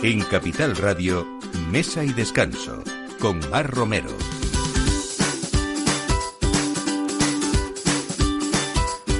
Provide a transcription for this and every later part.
En Capital Radio, Mesa y Descanso, con Mar Romero.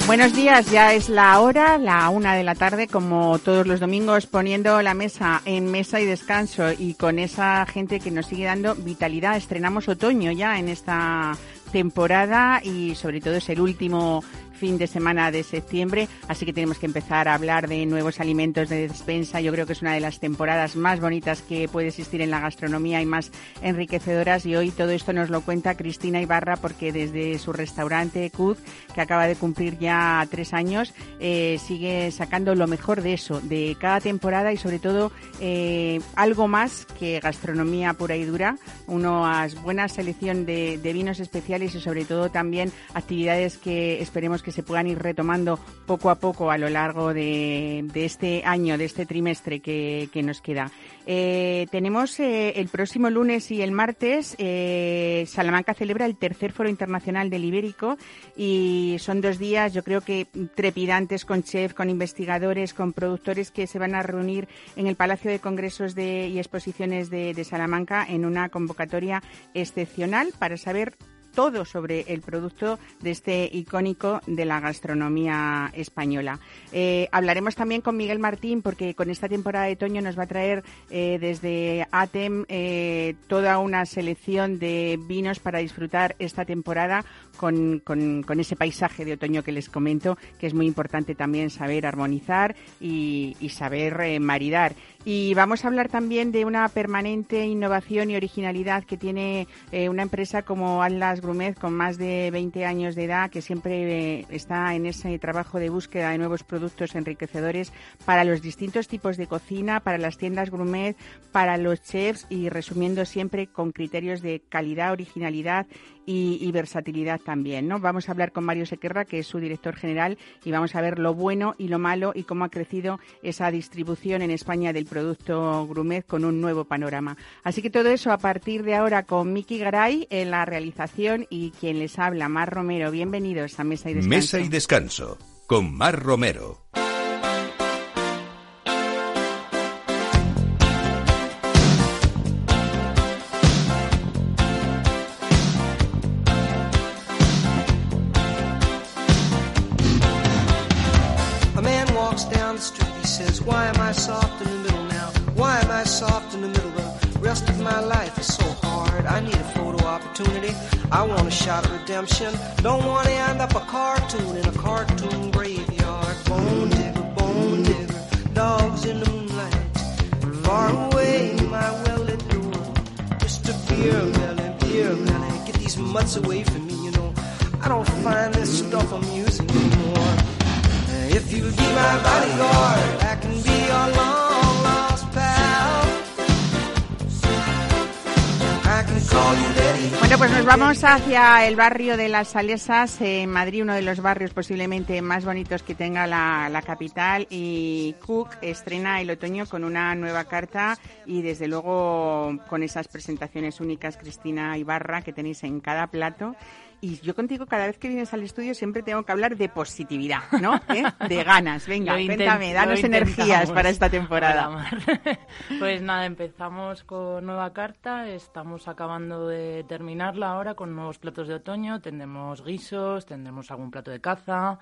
Buenos días, ya es la hora, la una de la tarde, como todos los domingos, poniendo la mesa en mesa y descanso y con esa gente que nos sigue dando vitalidad. Estrenamos otoño ya en esta temporada y sobre todo es el último fin de semana de septiembre, así que tenemos que empezar a hablar de nuevos alimentos de despensa. Yo creo que es una de las temporadas más bonitas que puede existir en la gastronomía y más enriquecedoras. Y hoy todo esto nos lo cuenta Cristina Ibarra, porque desde su restaurante Cuz, que acaba de cumplir ya tres años, eh, sigue sacando lo mejor de eso, de cada temporada y sobre todo eh, algo más que gastronomía pura y dura, una buena selección de vinos especiales y sobre todo también actividades que esperemos que que se puedan ir retomando poco a poco a lo largo de, este año, de este trimestre que, nos queda. Eh, tenemos eh, el próximo lunes y el martes, eh, Salamanca celebra el tercer Foro Internacional del Ibérico y son dos días, yo creo que trepidantes con chefs, con investigadores, con productores que se van a reunir en el Palacio de Congresos y Exposiciones de Salamanca en una convocatoria excepcional para saber todo sobre el producto de este icónico de la gastronomía española. Eh, hablaremos también con Miguel Martín porque con esta temporada de otoño nos va a traer eh, desde ATEM eh, toda una selección de vinos para disfrutar esta temporada con, con, ese paisaje de otoño que les comento, que es muy importante también saber armonizar y, saber maridar. Y vamos a hablar también de una permanente innovación y originalidad que tiene eh, una empresa como Atlas Grumet con más de 20 años de edad, que siempre eh, está en ese trabajo de búsqueda de nuevos productos enriquecedores para los distintos tipos de cocina, para las tiendas Grumet, para los chefs y resumiendo siempre con criterios de calidad, originalidad y, versatilidad también, ¿no? Vamos a hablar con Mario Sequerra, que es su director general, y vamos a ver lo bueno y lo malo y cómo ha crecido esa distribución en España del producto Grumet con un nuevo panorama. Así que todo eso a partir de ahora con Miki Garay en la realización y quien les habla, Mar Romero. Bienvenidos a Mesa y Descanso. Mesa y Descanso con Mar Romero. I soft in the middle now? Why am I soft in the middle? The rest of my life is so hard. I need a photo opportunity. I want a shot of redemption. Don't want to end up a cartoon in a cartoon graveyard. Bone digger, bone digger, dogs in the moonlight. Far away, my well-lit door. Mr. Beer Melly, Beer Melly, get these mutts away from me, you know. I don't find this stuff amusing anymore. If you'll be my bodyguard, I can be Bueno, pues nos vamos hacia el barrio de Las Salesas, en Madrid, uno de los barrios posiblemente más bonitos que tenga la, la, capital. Y Cook estrena el otoño con una nueva carta y desde luego con esas presentaciones únicas, Cristina Ibarra, que tenéis en cada plato. Y yo contigo, cada vez que vienes al estudio, siempre tengo que hablar de positividad, ¿no? ¿Eh? De ganas. Venga, cuéntame, danos energías para esta temporada. pues nada, empezamos con nueva carta, estamos acabando de terminarla ahora con nuevos platos de otoño, tendremos guisos, tendremos algún plato de caza,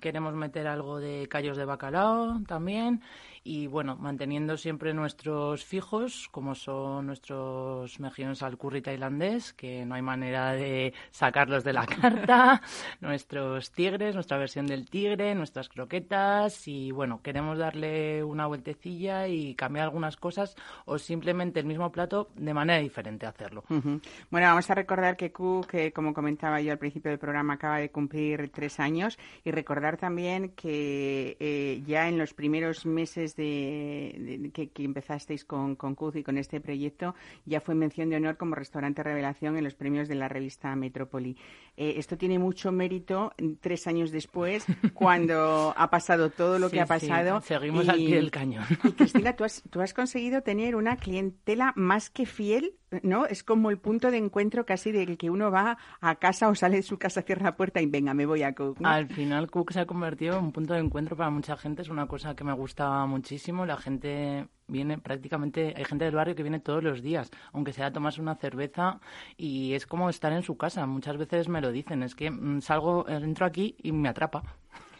queremos meter algo de callos de bacalao también y bueno, manteniendo siempre nuestros fijos, como son nuestros mejillones al curry tailandés, que no hay manera de sacarlos de la carta, nuestros tigres, nuestra versión del tigre, nuestras croquetas y bueno, queremos darle una vueltecilla y cambiar algunas cosas o simplemente el mismo plato de manera diferente hacerlo. Bueno, vamos a recordar que Q, que como comentaba yo al principio del programa, acaba de cumplir tres años y recordar también que eh, ya en los primeros meses de, que, empezasteis con, con y con este proyecto, ya fue mención de honor como restaurante revelación en los premios de la revista Metrópoli. Eh, esto tiene mucho mérito tres años después, cuando ha pasado todo lo que ha pasado. seguimos al pie del cañón. Y Cristina, tú has, tú has conseguido tener una clientela más que fiel ¿no? Es como el punto de encuentro casi del que uno va a casa o sale de su casa, cierra la puerta y venga, me voy a Cook. Al final Cook se ha convertido en un punto de encuentro para mucha gente, es una cosa que me gusta muchísimo. La gente viene prácticamente, hay gente del barrio que viene todos los días, aunque sea a tomarse una cerveza y es como estar en su casa. Muchas veces me lo dicen, es que mm, salgo, entro aquí y me atrapa.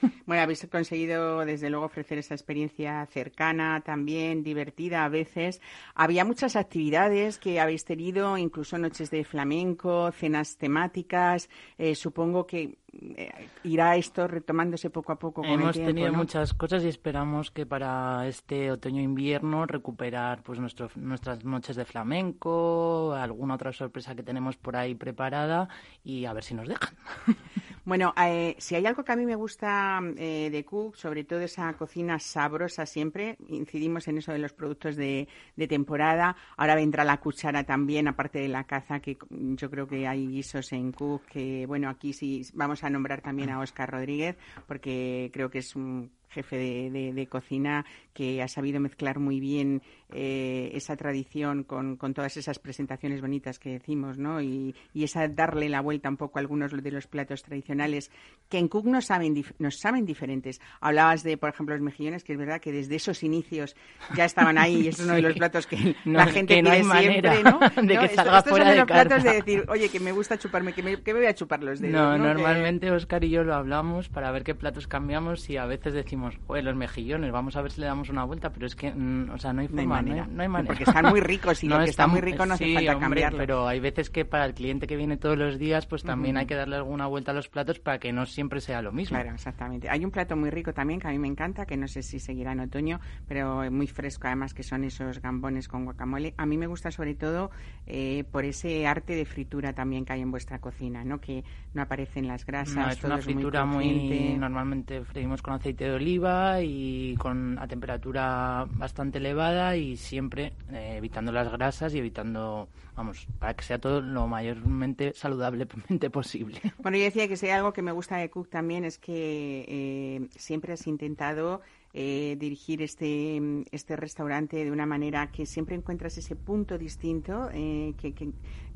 Bueno, habéis conseguido desde luego ofrecer esa experiencia cercana, también divertida a veces. Había muchas actividades que habéis tenido, incluso noches de flamenco, cenas temáticas. Eh, supongo que eh, irá esto retomándose poco a poco. Con Hemos el tiempo, tenido ¿no? muchas cosas y esperamos que para este otoño-invierno recuperar pues nuestro, nuestras noches de flamenco, alguna otra sorpresa que tenemos por ahí preparada y a ver si nos dejan. Bueno, eh, si hay algo que a mí me gusta eh, de Cook, sobre todo esa cocina sabrosa siempre, incidimos en eso de los productos de, de temporada. Ahora vendrá la cuchara también, aparte de la caza, que yo creo que hay guisos en Cook, que bueno, aquí sí vamos a nombrar también a Óscar Rodríguez, porque creo que es un jefe de, de, de, cocina que ha sabido mezclar muy bien eh, esa tradición con, con, todas esas presentaciones bonitas que decimos, ¿no? Y, y, esa darle la vuelta un poco a algunos de los platos tradicionales que en Cook nos saben, nos saben diferentes. Hablabas de, por ejemplo, los mejillones, que es verdad que desde esos inicios ya estaban ahí y es uno de los platos que no, la gente que no quiere siempre, ¿no? De que salga estos fuera son de los platos de decir, oye, que me gusta chuparme, que me, que me voy a chupar los dedos. No, ¿no? normalmente que... Oscar y yo lo hablamos para ver qué platos cambiamos y a veces decimos, oye, los mejillones, vamos a ver si le damos una vuelta, pero es que, mm, o sea, no hay forma, no hay manera. No hay, no hay manera. Porque están muy ricos y no, lo que está, muy rico no hace sí, falta hombre, cambiarlo. pero hay veces que para el cliente que viene todos los días, pues también Uh -huh. hay que darle alguna vuelta a los platos para que no siempre sea lo mismo. Claro, exactamente. Hay un plato muy rico también que a mí me encanta, que no sé si seguirá en otoño, pero muy fresco además, que son esos gambones con guacamole. A mí me gusta sobre todo eh, por ese arte de fritura también que hay en vuestra cocina, ¿no? Que no aparecen las grasas. No, es una fritura muy, muy, normalmente freímos con aceite de oliva y con a temperatura bastante elevada y siempre eh, evitando las grasas y evitando, vamos, para que sea todo lo mayormente saludablemente posible. Bueno, yo decía que si hay algo que me gusta de Cook también es que eh, siempre has intentado eh, dirigir este, este restaurante de una manera que siempre encuentras ese punto distinto, eh, que, que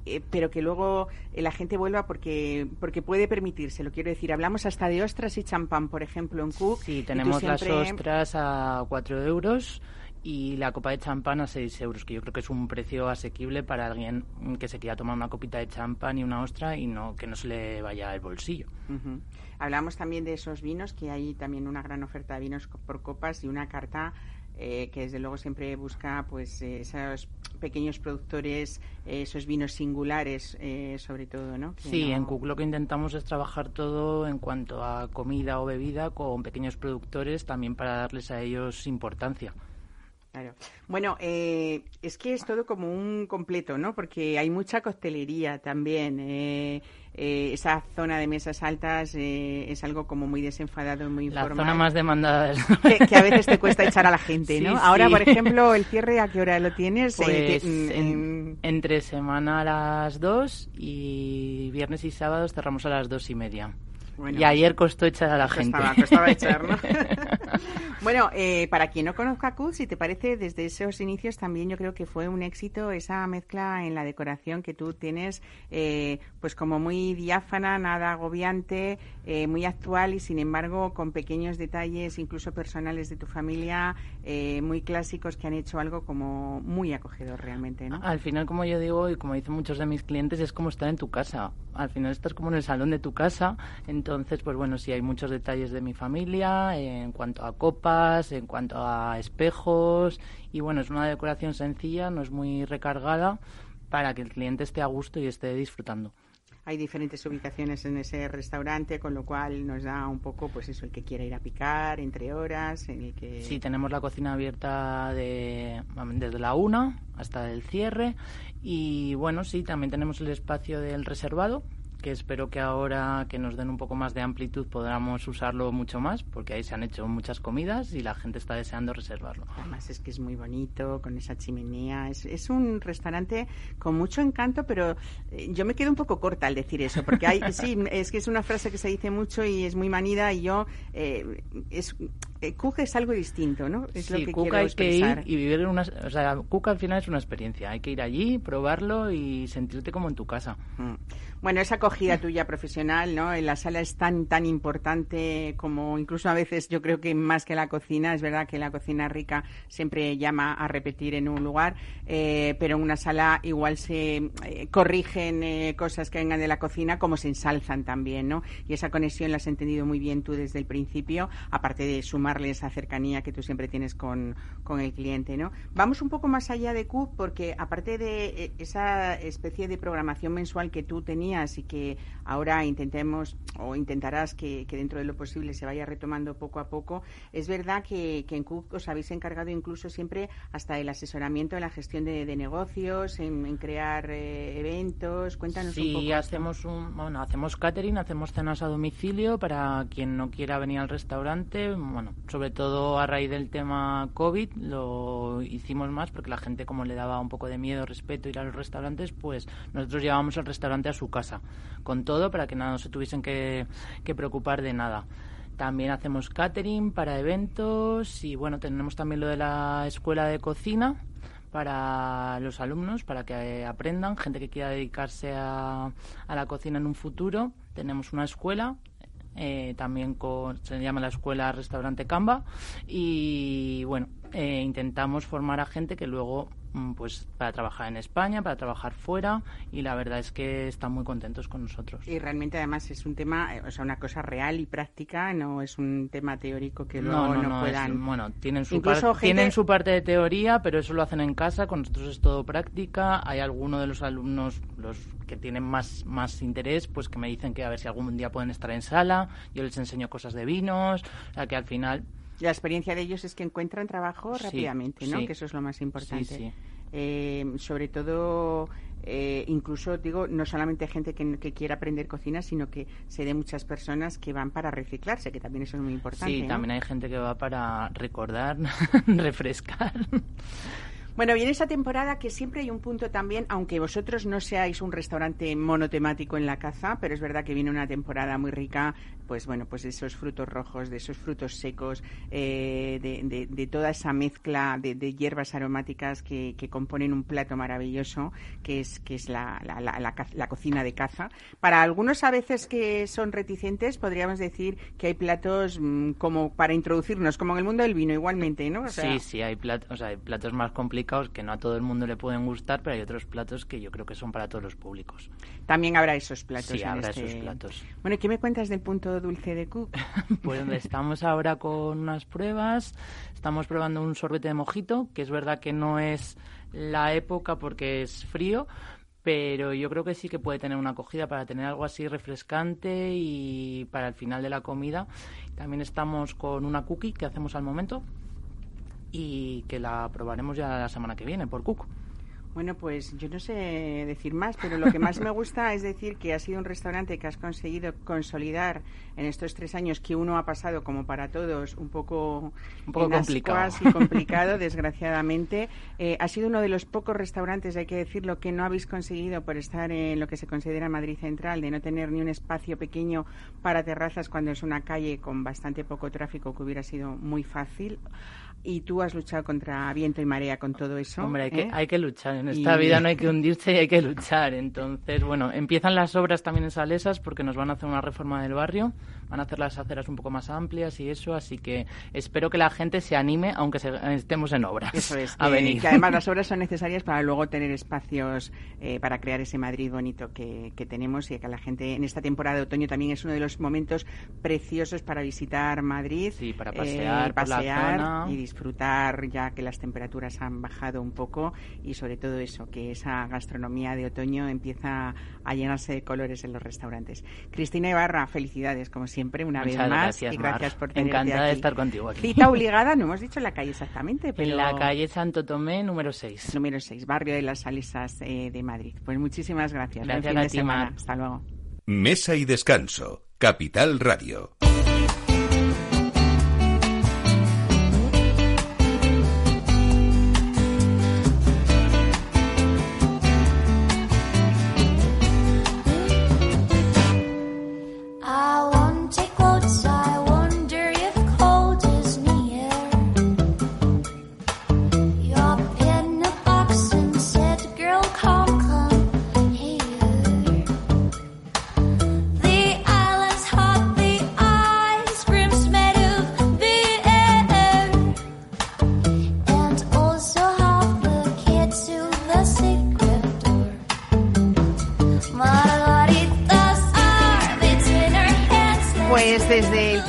eh, pero que luego la gente vuelva porque porque puede permitírselo. Quiero decir, hablamos hasta de ostras y champán, por ejemplo, en Cook. Sí, tenemos siempre... las ostras a 4 euros y la copa de champán a 6 euros, que yo creo que es un precio asequible para alguien que se quiera tomar una copita de champán y una ostra y no que no se le vaya el bolsillo. Uh -huh. Hablamos también de esos vinos, que hay también una gran oferta de vinos por copas y una carta eh, que desde luego siempre busca pues eh, esos pequeños productores, eh, esos vinos singulares eh, sobre todo, ¿no? Que sí, no... en Cook lo que intentamos es trabajar todo en cuanto a comida o bebida con pequeños productores también para darles a ellos importancia. Claro. Bueno, eh, es que es todo como un completo, ¿no? Porque hay mucha coctelería también. Eh, eh, esa zona de mesas altas eh, es algo como muy desenfadado, muy la informal. La zona más demandada. Que, que, a veces te cuesta echar a la gente, ¿no? Sí, Ahora, por ejemplo, el cierre, ¿a qué hora lo tienes? Pues que, en, en... entre semana a las dos y viernes y sábados cerramos a las dos y media. Bueno, y ayer costó echar a la costaba, gente. Costaba echar, ¿no? bueno, eh, para quien no conozca Cook, si te parece, desde esos inicios también yo creo que fue un éxito esa mezcla en la decoración que tú tienes, eh, pues como muy diáfana, nada agobiante, eh, muy actual y sin embargo con pequeños detalles, incluso personales de tu familia, eh, muy clásicos que han hecho algo como muy acogedor realmente, ¿no? Al final, como yo digo y como dicen muchos de mis clientes, es como estar en tu casa. Al final estás como en el salón de tu casa. Entonces, pues bueno, sí hay muchos detalles de mi familia en cuanto a copas, en cuanto a espejos y bueno, es una decoración sencilla, no es muy recargada para que el cliente esté a gusto y esté disfrutando. Hay diferentes ubicaciones en ese restaurante, con lo cual nos da un poco, pues eso, el que quiera ir a picar entre horas, en el que... Sí, tenemos la cocina abierta de, desde la una hasta el cierre y bueno, sí, también tenemos el espacio del reservado, que espero que ahora que nos den un poco más de amplitud podamos usarlo mucho más, porque ahí se han hecho muchas comidas y la gente está deseando reservarlo. Además es que es muy bonito, con esa chimenea. Es, es un restaurante con mucho encanto, pero eh, yo me quedo un poco corta al decir eso, porque hay, sí, es que es una frase que se dice mucho y es muy manida y yo eh, es eh, Cook es algo distinto, ¿no? Es lo sí, que Cook quiero hay expresar. que ir y vivir en una... O sea, Cook al final es una experiencia. Hay que ir allí, probarlo y sentirte como en tu casa. Mm. Bueno, esa acogida tuya profesional, ¿no? En la sala es tan tan importante como incluso a veces yo creo que más que la cocina. Es verdad que la cocina rica siempre llama a repetir en un lugar, eh, pero en una sala igual se eh, corrigen eh, cosas que vengan de la cocina como se ensalzan también, ¿no? Y esa conexión la has entendido muy bien tú desde el principio, aparte de sumarle esa cercanía que tú siempre tienes con, con el cliente, ¿no? Vamos un poco más allá de Cook porque aparte de eh, esa especie de programación mensual que tú tenías y que ahora intentemos o intentarás que, que dentro de lo posible se vaya retomando poco a poco, es verdad que, que en Cook os habéis encargado incluso siempre hasta el asesoramiento en la gestión de, de negocios, en, en crear eh, eventos. Cuéntanos Sí, un poco. hacemos un, bueno, hacemos catering, hacemos cenas a domicilio para quien no quiera venir al restaurante. Bueno, sobre todo a raíz del tema COVID lo hicimos más porque la gente como le daba un poco de miedo, respeto ir a los restaurantes, pues nosotros llevábamos el restaurante a su casa con todo para que no se tuviesen que, que preocupar de nada. También hacemos catering para eventos y bueno, tenemos también lo de la escuela de cocina para los alumnos, para que aprendan, gente que quiera dedicarse a, a la cocina en un futuro. Tenemos una escuela, eh, también con, se llama la escuela restaurante Camba y bueno, eh, intentamos formar a gente que luego pues para trabajar en España, para trabajar fuera y la verdad es que están muy contentos con nosotros. Y realmente además es un tema, eh, o sea, una cosa real y práctica, no es un tema teórico que luego no, no, no, no, es- puedan... bueno, tienen su, Incluso par- gente- tienen su parte de teoría, pero eso lo hacen en casa, con nosotros es todo práctica. Hay algunos de los alumnos, los que tienen más, más interés, pues que me dicen que a ver si algún día pueden estar en sala, yo les enseño cosas de vinos, o sea que al final... La experiencia de ellos es que encuentran trabajo Sí, rápidamente, ¿no? sí. Que eso es lo más importante. Sí, sí. Eh, sobre todo, eh, incluso digo, no solamente gente que, que quiera aprender cocina, sino que sé de muchas personas que van para reciclarse, que también eso es muy importante. Sí, ¿no? también hay gente que va para recordar, refrescar. Bueno, viene esa temporada que siempre hay un punto también, aunque vosotros no seáis un restaurante monotemático en la caza, pero es verdad que viene una temporada muy rica, pues bueno, pues esos frutos rojos, de esos frutos secos, eh, de, de- de toda esa mezcla de, de hierbas aromáticas que, que componen un plato maravilloso, que es, que es la, la- la- cocina de caza. Para algunos a veces que son reticentes, podríamos decir que hay platos mm, como para introducirnos, como en el mundo del vino igualmente, ¿no? O sea, sí, sí, hay platos, o sea, hay platos más complicados que no a todo el mundo le pueden gustar, pero hay otros platos que yo creo que son para todos los públicos. También habrá esos platos. Sí, habrá este- esos platos. Bueno, ¿y ¿qué me cuentas del punto dulce de Cook? Pues estamos ahora con unas pruebas, estamos probando un sorbete de mojito, que es verdad que no es la época porque es frío, pero yo creo que sí que puede tener una acogida para tener algo así refrescante y para el final de la comida. También estamos con una cookie que hacemos al momento y que la probaremos ya la semana que viene por Cook. Bueno, pues yo no sé decir más, pero lo que más me gusta es decir que ha sido un restaurante que has conseguido consolidar en estos tres años que uno ha pasado, como para todos, un poco, Un poco complicado. y complicado, desgraciadamente. Eh, ha sido uno de los pocos restaurantes, hay que decirlo, que no habéis conseguido por estar en lo que se considera Madrid Central, de no tener ni un espacio pequeño para terrazas cuando es una calle con bastante poco tráfico, que hubiera sido muy fácil. Y tú has luchado contra viento y marea con todo eso. Hombre, hay que, ¿eh? hay que luchar. En esta Y- vida no hay que hundirse y hay que luchar. Entonces, bueno, empiezan las obras también en Salesas porque nos van a hacer una reforma del barrio. Van a hacer las aceras un poco más amplias y eso. Así que espero que la gente se anime, aunque se- estemos en obras, Eso es, a que, venir. que además las obras son necesarias para luego tener espacios eh, para crear ese Madrid bonito que, que tenemos y que la gente en esta temporada de otoño también es uno de los momentos preciosos para visitar Madrid, Sí, para eh, pasear por la pasear zona. y disfrutar ya que las temperaturas han bajado un poco y sobre todo eso, que esa gastronomía de otoño empieza a llenarse de colores en los restaurantes. Cristina Ibarra, felicidades como siempre una Muchas vez más gracias, y gracias por tenerte Encantada de aquí. estar contigo aquí. Cita obligada, no hemos dicho la calle exactamente, pero En la calle Santo Tomé, número 6. número 6, barrio de las Salesas eh, de Madrid. Pues muchísimas gracias. Buen Gracias fin a de ti, semana. Mar. Hasta luego. Mesa y descanso. Capital Radio.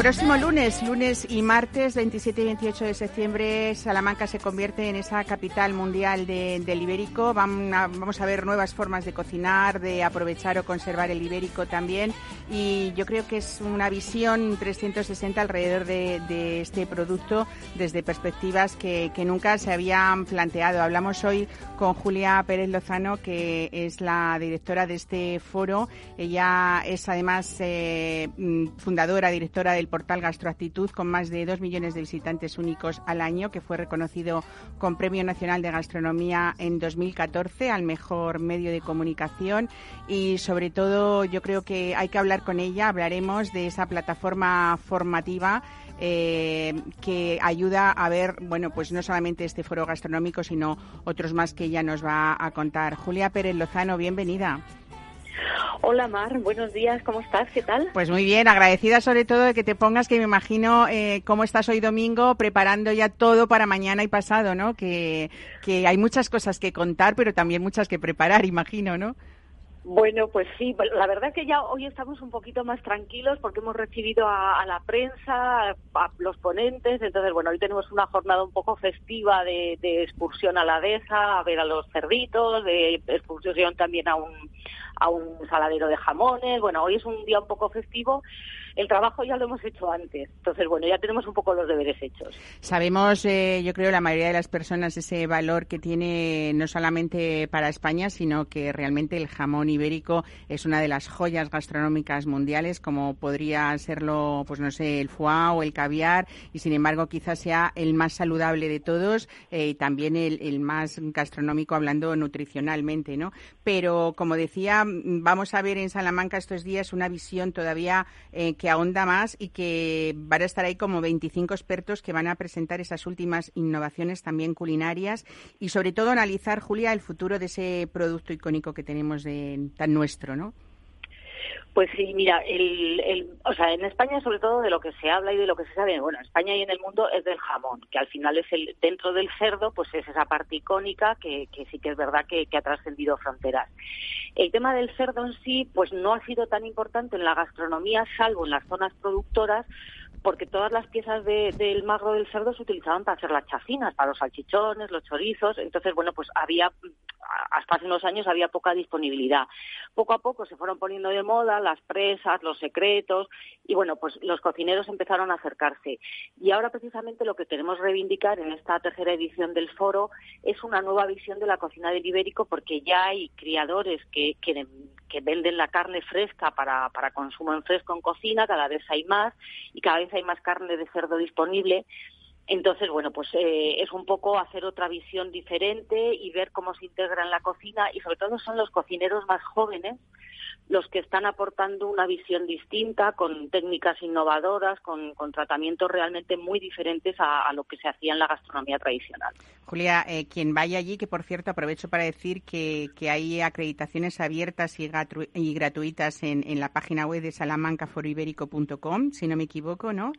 Próximo lunes, lunes y martes 27 y 28 de septiembre, Salamanca se convierte en esa capital mundial del ibérico. Vamos a ver nuevas formas de cocinar, de aprovechar o conservar el ibérico también. Y yo creo que es una visión 360 alrededor de, este producto desde perspectivas que, nunca se habían planteado. Hablamos hoy con Julia Pérez Lozano, que es la directora de este foro. Ella es además eh, mm, fundadora, directora del portal Gastroactitud, con más de dos millones de visitantes únicos al año, que fue reconocido con Premio Nacional de Gastronomía en 2014 al mejor medio de comunicación. Y sobre todo, yo creo que hay que hablar con ella. Hablaremos de esa plataforma formativa. Eh, que ayuda a ver, bueno, pues no solamente este foro gastronómico, sino otros más que ella nos va a contar. Julia Pérez Lozano, bienvenida. Hola Mar, buenos días, ¿cómo estás? ¿Qué tal? Pues muy bien, agradecida sobre todo de que te pongas, que me imagino eh, cómo estás hoy domingo preparando ya todo para mañana y pasado, ¿no? Que, que hay muchas cosas que contar, pero también muchas que preparar, imagino, ¿no? Bueno, pues sí, la verdad es que ya hoy estamos un poquito más tranquilos porque hemos recibido a, la prensa, a, los ponentes, entonces bueno, hoy tenemos una jornada un poco festiva de, de excursión a la dehesa, a ver a los cerditos, de excursión también a un, a un saladero de jamones. Bueno, hoy es un día un poco festivo. El trabajo ya lo hemos hecho antes. Entonces, bueno, ya tenemos un poco los deberes hechos. Sabemos, eh, yo creo, la mayoría de las personas ese valor que tiene no solamente para España, sino que realmente el jamón ibérico es una de las joyas gastronómicas mundiales, como podría serlo, pues no sé, el foie o el caviar, y sin embargo quizás sea el más saludable de todos eh, y también el, más gastronómico hablando nutricionalmente, ¿no? Pero, como decía, vamos a ver en Salamanca estos días una visión todavía eh, que ahonda más y que van a estar ahí como 25 expertos que van a presentar esas últimas innovaciones también culinarias y sobre todo analizar, Julia, el futuro de ese producto icónico que tenemos de, tan nuestro, ¿no? Pues sí, mira, el, el, o sea, en España sobre todo de lo que se habla y de lo que se sabe, bueno, en España y en el mundo es del jamón, que al final es el dentro del cerdo, pues es esa parte icónica que, que sí que es verdad que, que ha trascendido fronteras. El tema del cerdo en sí, pues no ha sido tan importante en la gastronomía, salvo en las zonas productoras, porque todas las piezas del magro del cerdo se utilizaban para hacer las chacinas, para los salchichones, los chorizos. Entonces, bueno, pues había, hasta hace unos años había poca disponibilidad. Poco a poco se fueron poniendo de moda las presas, los secretos, y bueno, pues los cocineros empezaron a acercarse. Y ahora precisamente lo que queremos reivindicar en esta tercera edición del foro es una nueva visión de la cocina del ibérico, porque ya hay criadores que, que que venden la carne fresca para, para consumo en fresco en cocina, cada vez hay más y cada vez hay más carne de cerdo disponible. Entonces, bueno, pues eh, es un poco hacer otra visión diferente y ver cómo se integra en la cocina y sobre todo son los cocineros más jóvenes los que están aportando una visión distinta, con técnicas innovadoras, con, tratamientos realmente muy diferentes a, lo que se hacía en la gastronomía tradicional. Julia, eh, quien vaya allí, que por cierto aprovecho para decir que, hay acreditaciones abiertas y, gratuitas en, en, la página web de salamancaforoibérico.com, si no me equivoco, ¿no?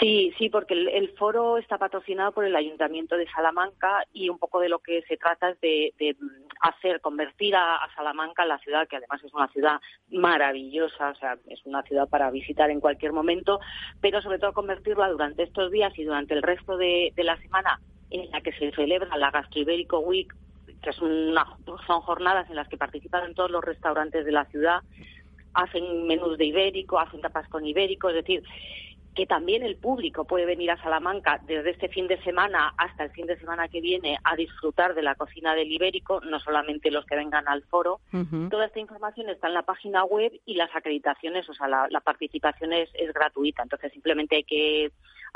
Sí, sí, porque el, foro está patrocinado por el Ayuntamiento de Salamanca y un poco de lo que se trata es de, hacer, convertir a, Salamanca en la ciudad, que además es una ciudad maravillosa, o sea, es una ciudad para visitar en cualquier momento, pero sobre todo convertirla durante estos días y durante el resto de, la semana en la que se celebra la Gastro Ibérico Week, que es una, son jornadas en las que participan todos los restaurantes de la ciudad, hacen menús de ibérico, hacen tapas con ibérico, es decir, que también el público puede venir a Salamanca desde este fin de semana hasta el fin de semana que viene a disfrutar de la cocina del ibérico, no solamente los que vengan al foro. Toda esta información está en la página web y las acreditaciones, o sea, la, participación es, es gratuita. Entonces, simplemente hay que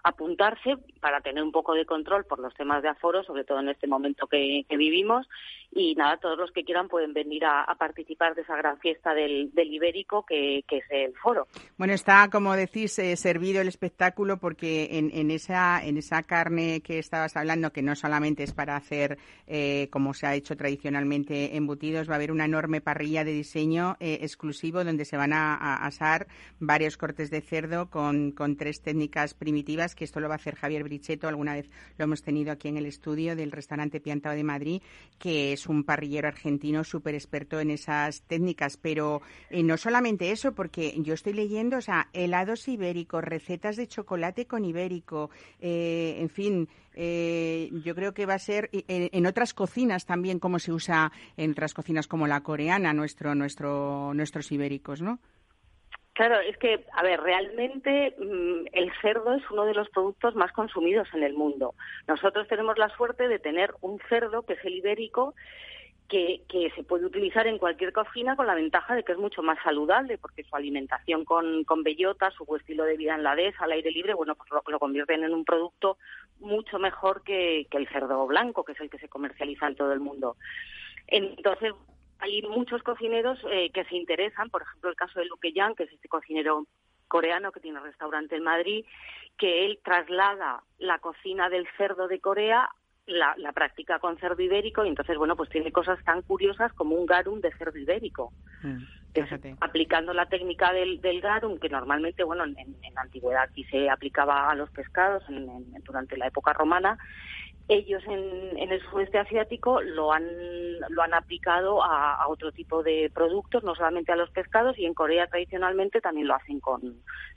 apuntarse para tener un poco de control por los temas de aforo, sobre todo en este momento que, vivimos. Y nada, todos los que quieran pueden venir a, participar de esa gran fiesta del, ibérico que, es el foro. Bueno, está, como decís, eh, servido el espectáculo porque en, esa, en esa carne que estabas hablando, que no solamente es para hacer, eh, como se ha hecho tradicionalmente, embutidos, va a haber una enorme parrilla de diseño eh, exclusivo donde se van a, asar varios cortes de cerdo con tres técnicas primitivas que esto lo va a hacer Javier Brichetto, alguna vez lo hemos tenido aquí en el estudio del restaurante Piantao de Madrid, que es un parrillero argentino súper experto en esas técnicas. Pero eh, no solamente eso, porque yo estoy leyendo, o sea, helados ibéricos, recetas de chocolate con ibérico, eh, en fin, eh, yo creo que va a ser en, otras cocinas también como se usa en otras cocinas como la coreana, nuestro, nuestro, nuestros ibéricos, ¿no? Claro, es que, a ver, realmente mm, el cerdo es uno de los productos más consumidos en el mundo. Nosotros tenemos la suerte de tener un cerdo, que es el ibérico, que, que, se puede utilizar en cualquier cocina con la ventaja de que es mucho más saludable, porque su alimentación con, con bellota, su estilo de vida en la dehesa, al aire libre, bueno, pues lo, lo convierten en un producto mucho mejor que, que el cerdo blanco, que es el que se comercializa en todo el mundo. Entonces, hay muchos cocineros eh, que se interesan, por ejemplo, el caso de Luke Yang, que es este cocinero coreano que tiene restaurante en Madrid, que él traslada la cocina del cerdo de Corea la, la práctica con cerdo ibérico y entonces, bueno, pues tiene cosas tan curiosas como un garum de cerdo ibérico. Mm, aplicando la técnica del, del garum, que normalmente, bueno, en, la antigüedad aquí se aplicaba a los pescados durante la época romana, ellos en, el sudeste asiático lo han, lo han aplicado a, otro tipo de productos, no solamente a los pescados, y en Corea tradicionalmente también lo hacen con,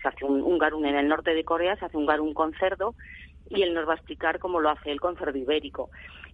se hace un, un en el norte de Corea, se hace un garum con cerdo, y él nos va a explicar cómo lo hace él con cerdo ibérico.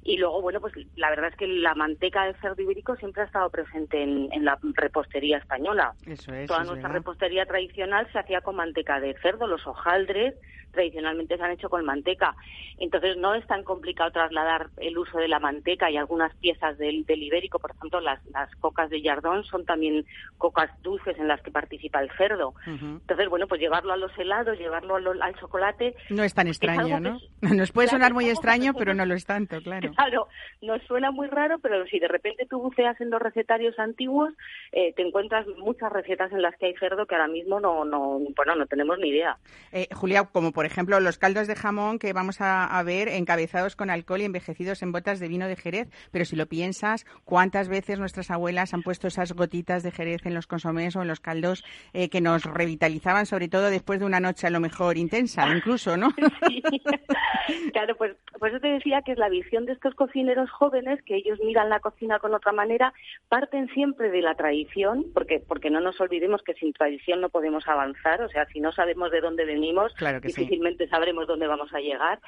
Y luego, bueno, pues la verdad es que la manteca de cerdo ibérico siempre ha estado presente en, la repostería española. Eso es, Toda nuestra repostería tradicional se hacía con manteca de cerdo, los hojaldres tradicionalmente se han hecho con manteca. Entonces no es tan complicado trasladar el uso de la manteca y algunas piezas del, ibérico, por ejemplo, las, las cocas de Yardón son también cocas dulces en las que participa el cerdo. Entonces, bueno, pues llevarlo a los helados, llevarlo al chocolate. No es tan extraño, ¿no? Nos puede sonar muy extraño, pero no lo es tanto, claro. Claro, nos suena muy raro, pero si de repente tú buceas en los recetarios antiguos, eh, te encuentras muchas recetas en las que hay cerdo que ahora mismo no, no, bueno, no tenemos ni idea. Eh, Julia, como por ejemplo los caldos de jamón que vamos a, ver encabezados con alcohol y envejecidos en botas de vino de Jerez, pero si lo piensas, ¿cuántas veces nuestras abuelas han puesto esas gotitas de Jerez en los consomés o en los caldos eh, que nos revitalizaban, sobre todo después de una noche a lo mejor intensa, incluso, ¿no? Claro, pues, pues yo te decía que es la visión de estos cocineros jóvenes, que ellos miran la cocina con otra manera, parten siempre de la tradición, porque, porque no nos olvidemos que sin tradición no podemos avanzar, o sea, si no sabemos de dónde venimos, difícilmente sabremos dónde vamos a llegar.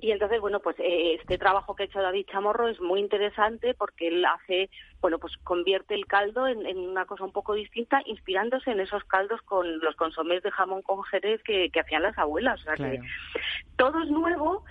Y entonces, bueno, pues eh, este trabajo que ha hecho David Chamorro es muy interesante porque él hace, bueno, pues convierte el caldo en, una cosa un poco distinta, inspirándose en esos caldos con los consomés de jamón con jerez que, hacían las abuelas. O sea, que todo es nuevo,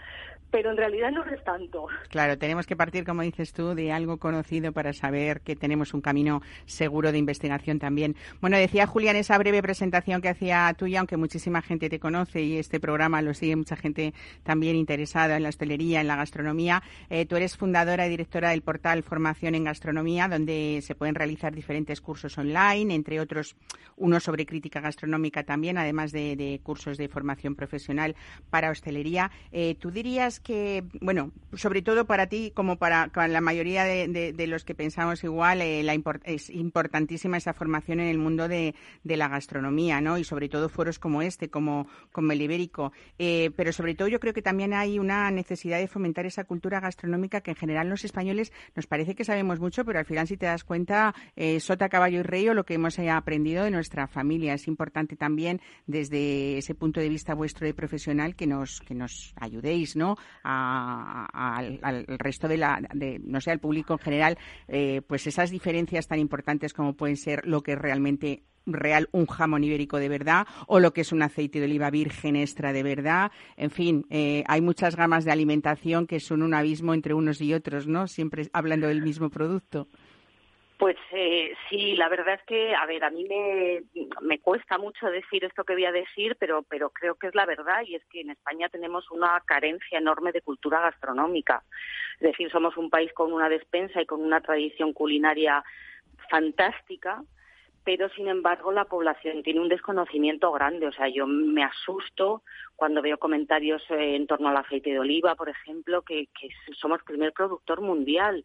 pero en realidad no es tanto. Claro, tenemos que partir, como dices tú, de algo conocido para saber que tenemos un camino seguro de investigación también. Bueno, decía Julián esa breve presentación que hacía tuya, aunque muchísima gente te conoce y este programa lo sigue mucha gente también interesada en la hostelería, en la gastronomía. Eh, tú eres fundadora y directora del portal Formación en Gastronomía, donde se pueden realizar diferentes cursos online, entre otros uno sobre crítica gastronómica también, además de, cursos de formación profesional para hostelería. Eh, ¿Tú dirías que, bueno, sobre todo para ti como para, la mayoría de, los que pensamos igual, eh, la es importantísima esa formación en el mundo de, la gastronomía, ¿no? Y sobre todo foros como este, como, como el ibérico. Eh, pero sobre todo yo creo que también hay una necesidad de fomentar esa cultura gastronómica que en general los españoles nos parece que sabemos mucho, pero al final si te das cuenta, eh, sota, caballo y rey o lo que hemos aprendido de nuestra familia. Es importante también desde ese punto de vista vuestro de profesional que nos, que nos ayudéis, ¿no? Al resto de la, de, no sé, al público en general, eh, pues esas diferencias tan importantes como pueden ser lo que es realmente real un jamón ibérico de verdad o lo que es un aceite de oliva virgen extra de verdad. En fin, eh, hay muchas gamas de alimentación que son un abismo entre unos y otros, ¿no? Siempre hablando del mismo producto. Pues eh, sí, la verdad es que, a ver, a mí me, cuesta mucho decir esto que voy a decir, pero, pero creo que es la verdad y es que en España tenemos una carencia enorme de cultura gastronómica. Es decir, somos un país con una despensa y con una tradición culinaria fantástica, pero sin embargo la población tiene un desconocimiento grande. O sea, yo me asusto cuando veo comentarios eh, en torno al aceite de oliva, por ejemplo, que, que somos primer productor mundial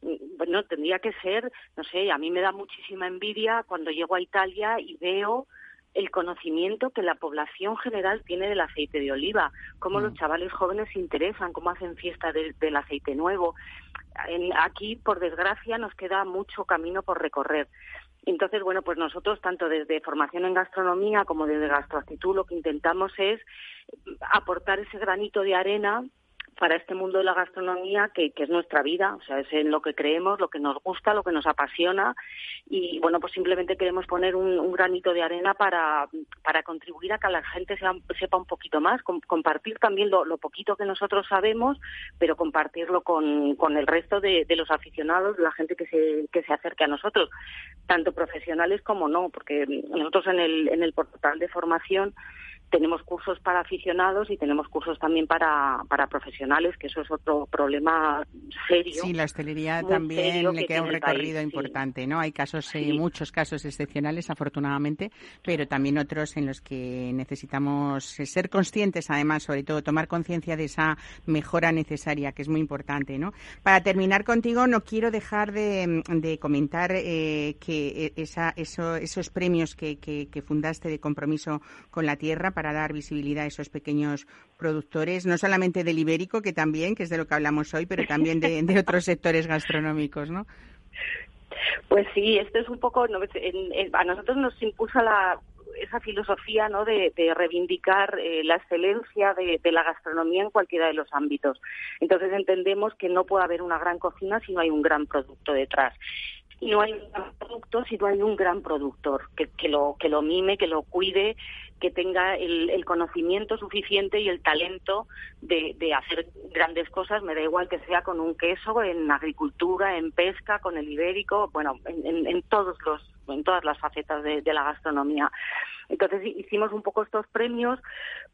bueno, tendría que ser, no sé, a mí me da muchísima envidia cuando llego a Italia y veo el conocimiento que la población general tiene del aceite de oliva, cómo los mm. chavales jóvenes se interesan, cómo hacen fiesta del aceite nuevo. aquí, por desgracia, nos queda mucho camino por recorrer. Entonces, bueno, pues nosotros, tanto desde formación en gastronomía como desde gastroactitud, lo que intentamos es aportar ese granito de arena para este mundo de la gastronomía que, es nuestra vida, o sea, es en lo que creemos, lo que nos gusta, lo que nos apasiona y bueno, pues simplemente queremos poner un, granito de arena para, para contribuir a que la gente sepa un poquito más, compartir también lo, poquito que nosotros sabemos, pero compartirlo con, con el resto de, de, los aficionados, la gente que se, que se acerque a nosotros, tanto profesionales como no, porque nosotros en el, en el portal de formación tenemos cursos para aficionados y tenemos cursos también para, para profesionales, que eso es otro problema serio. Sí, la hostelería también le queda un recorrido importante, ¿no? Hay casos, eh, muchos casos excepcionales, afortunadamente, pero también otros en los que necesitamos eh, ser conscientes, además, sobre todo, tomar conciencia de esa mejora necesaria, que es muy importante, ¿no? Para terminar contigo, no quiero dejar de, comentar eh, que esa, eso, esos premios que, que, que fundaste de compromiso con la tierra para dar visibilidad a esos pequeños productores, no solamente del ibérico, que también, que es de lo que hablamos hoy, pero también de, otros sectores gastronómicos, ¿no? Pues sí, esto es un poco, a nosotros nos impulsa la, esa filosofía ¿no? de, reivindicar eh, la excelencia de, de, la gastronomía en cualquiera de los ámbitos. Entonces entendemos que no puede haber una gran cocina si no hay un gran producto detrás y no hay un gran producto si no hay un gran productor que, que, lo que lo mime, que lo cuide, que tenga el, el conocimiento suficiente y el talento de, de, hacer grandes cosas. Me da igual que sea con un queso, en agricultura, en pesca, con el ibérico, bueno, en, en todos los en todas las facetas de, la gastronomía. Entonces hicimos un poco estos premios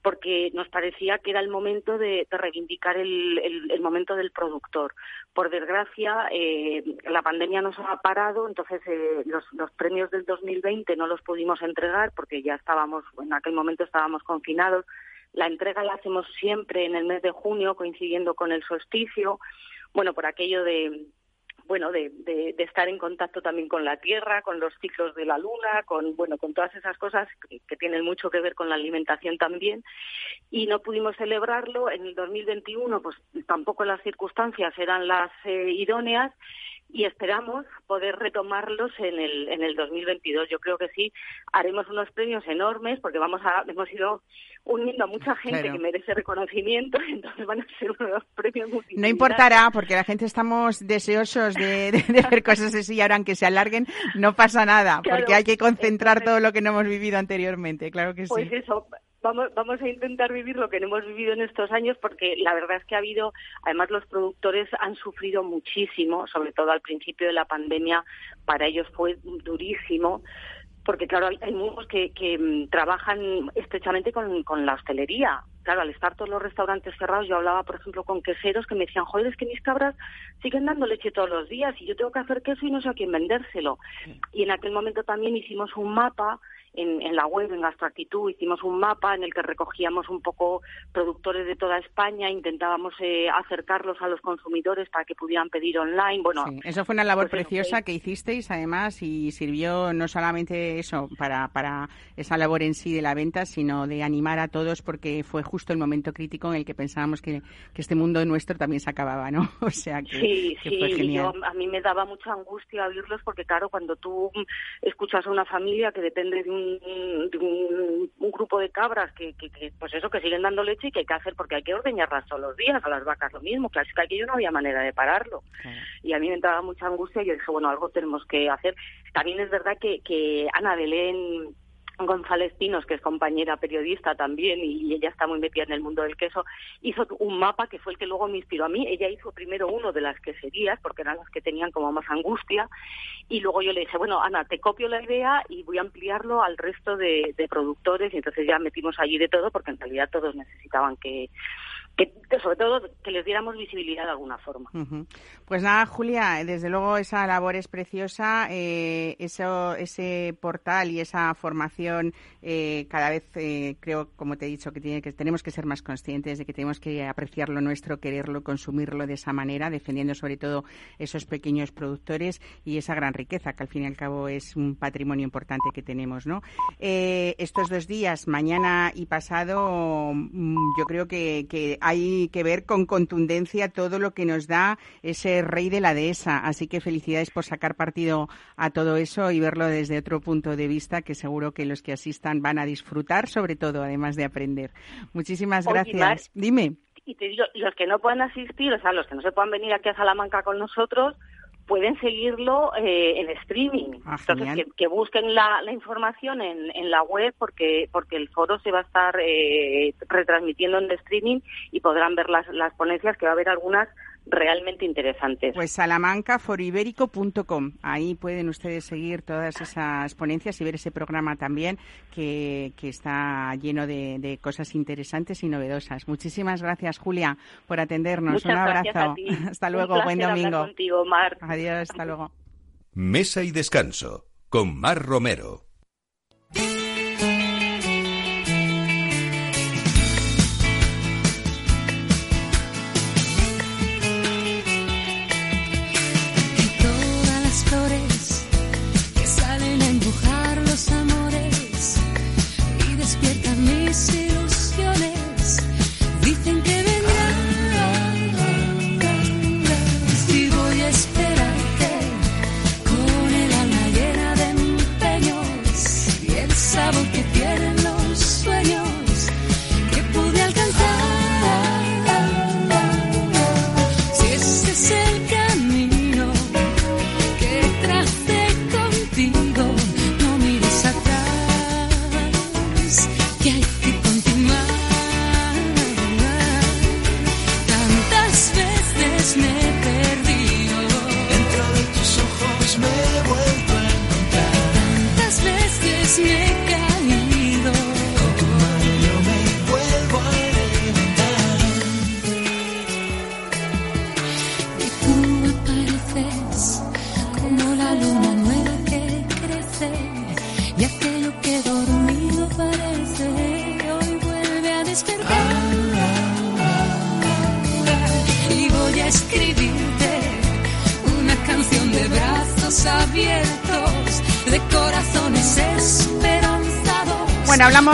porque nos parecía que era el momento de, reivindicar el, momento del productor. Por desgracia, eh, la pandemia nos ha parado, entonces eh, los, los, premios del 2020 no los pudimos entregar porque ya estábamos, en aquel momento estábamos confinados. La entrega la hacemos siempre en el mes de junio, coincidiendo con el solsticio. Bueno, por aquello de bueno, de, de, estar en contacto también con la Tierra, con los ciclos de la Luna, con, bueno, con todas esas cosas que, tienen mucho que ver con la alimentación también. Y no pudimos celebrarlo. En el 2021, pues tampoco las circunstancias eran las eh, idóneas y esperamos poder retomarlos en el, en el 2022. Yo creo que sí, haremos unos premios enormes porque vamos a, hemos ido uniendo a mucha gente que merece reconocimiento, entonces van a ser unos premios No importará, porque la gente estamos deseosos de, de, ver cosas así y ahora aunque se alarguen, no pasa nada, porque hay que concentrar todo lo que no hemos vivido anteriormente, claro que pues sí. Pues eso, vamos, vamos a intentar vivir lo que no hemos vivido en estos años porque la verdad es que ha habido, además los productores han sufrido muchísimo, sobre todo al principio de la pandemia, para ellos fue durísimo porque claro, hay, muchos que, que mm, trabajan estrechamente con, con, la hostelería. Claro, al estar todos los restaurantes cerrados, yo hablaba, por ejemplo, con queseros que me decían, joder, es que mis cabras siguen dando leche todos los días y yo tengo que hacer queso y no sé a quién vendérselo. Y en aquel momento también hicimos un mapa en, la web, en Gastroactitud, hicimos un mapa en el que recogíamos un poco productores de toda España, intentábamos eh, acercarlos a los consumidores para que pudieran pedir online. Bueno, eso fue una labor pues preciosa que hicisteis, además, y sirvió no solamente eso para, para esa labor en sí de la venta, sino de animar a todos, porque fue justo el momento crítico en el que pensábamos que, que este mundo nuestro también se acababa, ¿no? O sea que, sí, sí, a mí me daba mucha angustia oírlos, porque claro, cuando tú escuchas a una familia que depende de un un, grupo de cabras que, pues eso, que siguen dando leche y que hay que hacer porque hay que ordeñarlas todos los días, a las vacas lo mismo, que aquello no había manera de pararlo. Y a mí me entraba mucha angustia y yo dije, bueno, algo tenemos que hacer. También es verdad que, que Ana Belén González Pinos, que es compañera periodista también y ella está muy metida en el mundo del queso, hizo un mapa que fue el que luego me inspiró a mí. Ella hizo primero uno de las queserías, porque eran las que tenían como más angustia, y luego yo le dije, bueno, Ana, te copio la idea y voy a ampliarlo al resto de, productores, y entonces ya metimos allí de todo, porque en realidad todos necesitaban que, que, sobre todo que les diéramos visibilidad de alguna forma. Pues nada, Julia, desde luego esa labor es preciosa, eh, eso, ese portal y esa formación eh, cada vez eh, creo, como te he dicho, que, tiene, que tenemos que ser más conscientes de que tenemos que apreciar lo nuestro, quererlo, consumirlo de esa manera, defendiendo sobre todo esos pequeños productores y esa gran riqueza que al fin y al cabo es un patrimonio importante que tenemos, ¿no? estos dos días, mañana y pasado, mm, yo creo que, que hay que ver con contundencia todo lo que nos da ese rey de la dehesa. Así que felicidades por sacar partido a todo eso y verlo desde otro punto de vista que seguro que los que asistan van a disfrutar, sobre todo, además de aprender. Muchísimas gracias. Dime. Y te digo, los que no puedan asistir, o sea, los que no se puedan venir aquí a Salamanca con nosotros, pueden seguirlo eh, en streaming. Ah, Entonces, que, busquen la, información en, en, la web porque, porque el foro se va a estar eh, retransmitiendo en streaming y podrán ver las, las ponencias, que va a haber algunas realmente interesantes. Pues salamancaforibérico.com. Ahí pueden ustedes seguir todas esas ponencias y ver ese programa también que, que está lleno de, de, cosas interesantes y novedosas. Muchísimas gracias, Julia, por atendernos. Un abrazo. Hasta luego. Buen domingo. Contigo, Mar. Adiós. Hasta luego. Mesa y descanso con Mar Romero.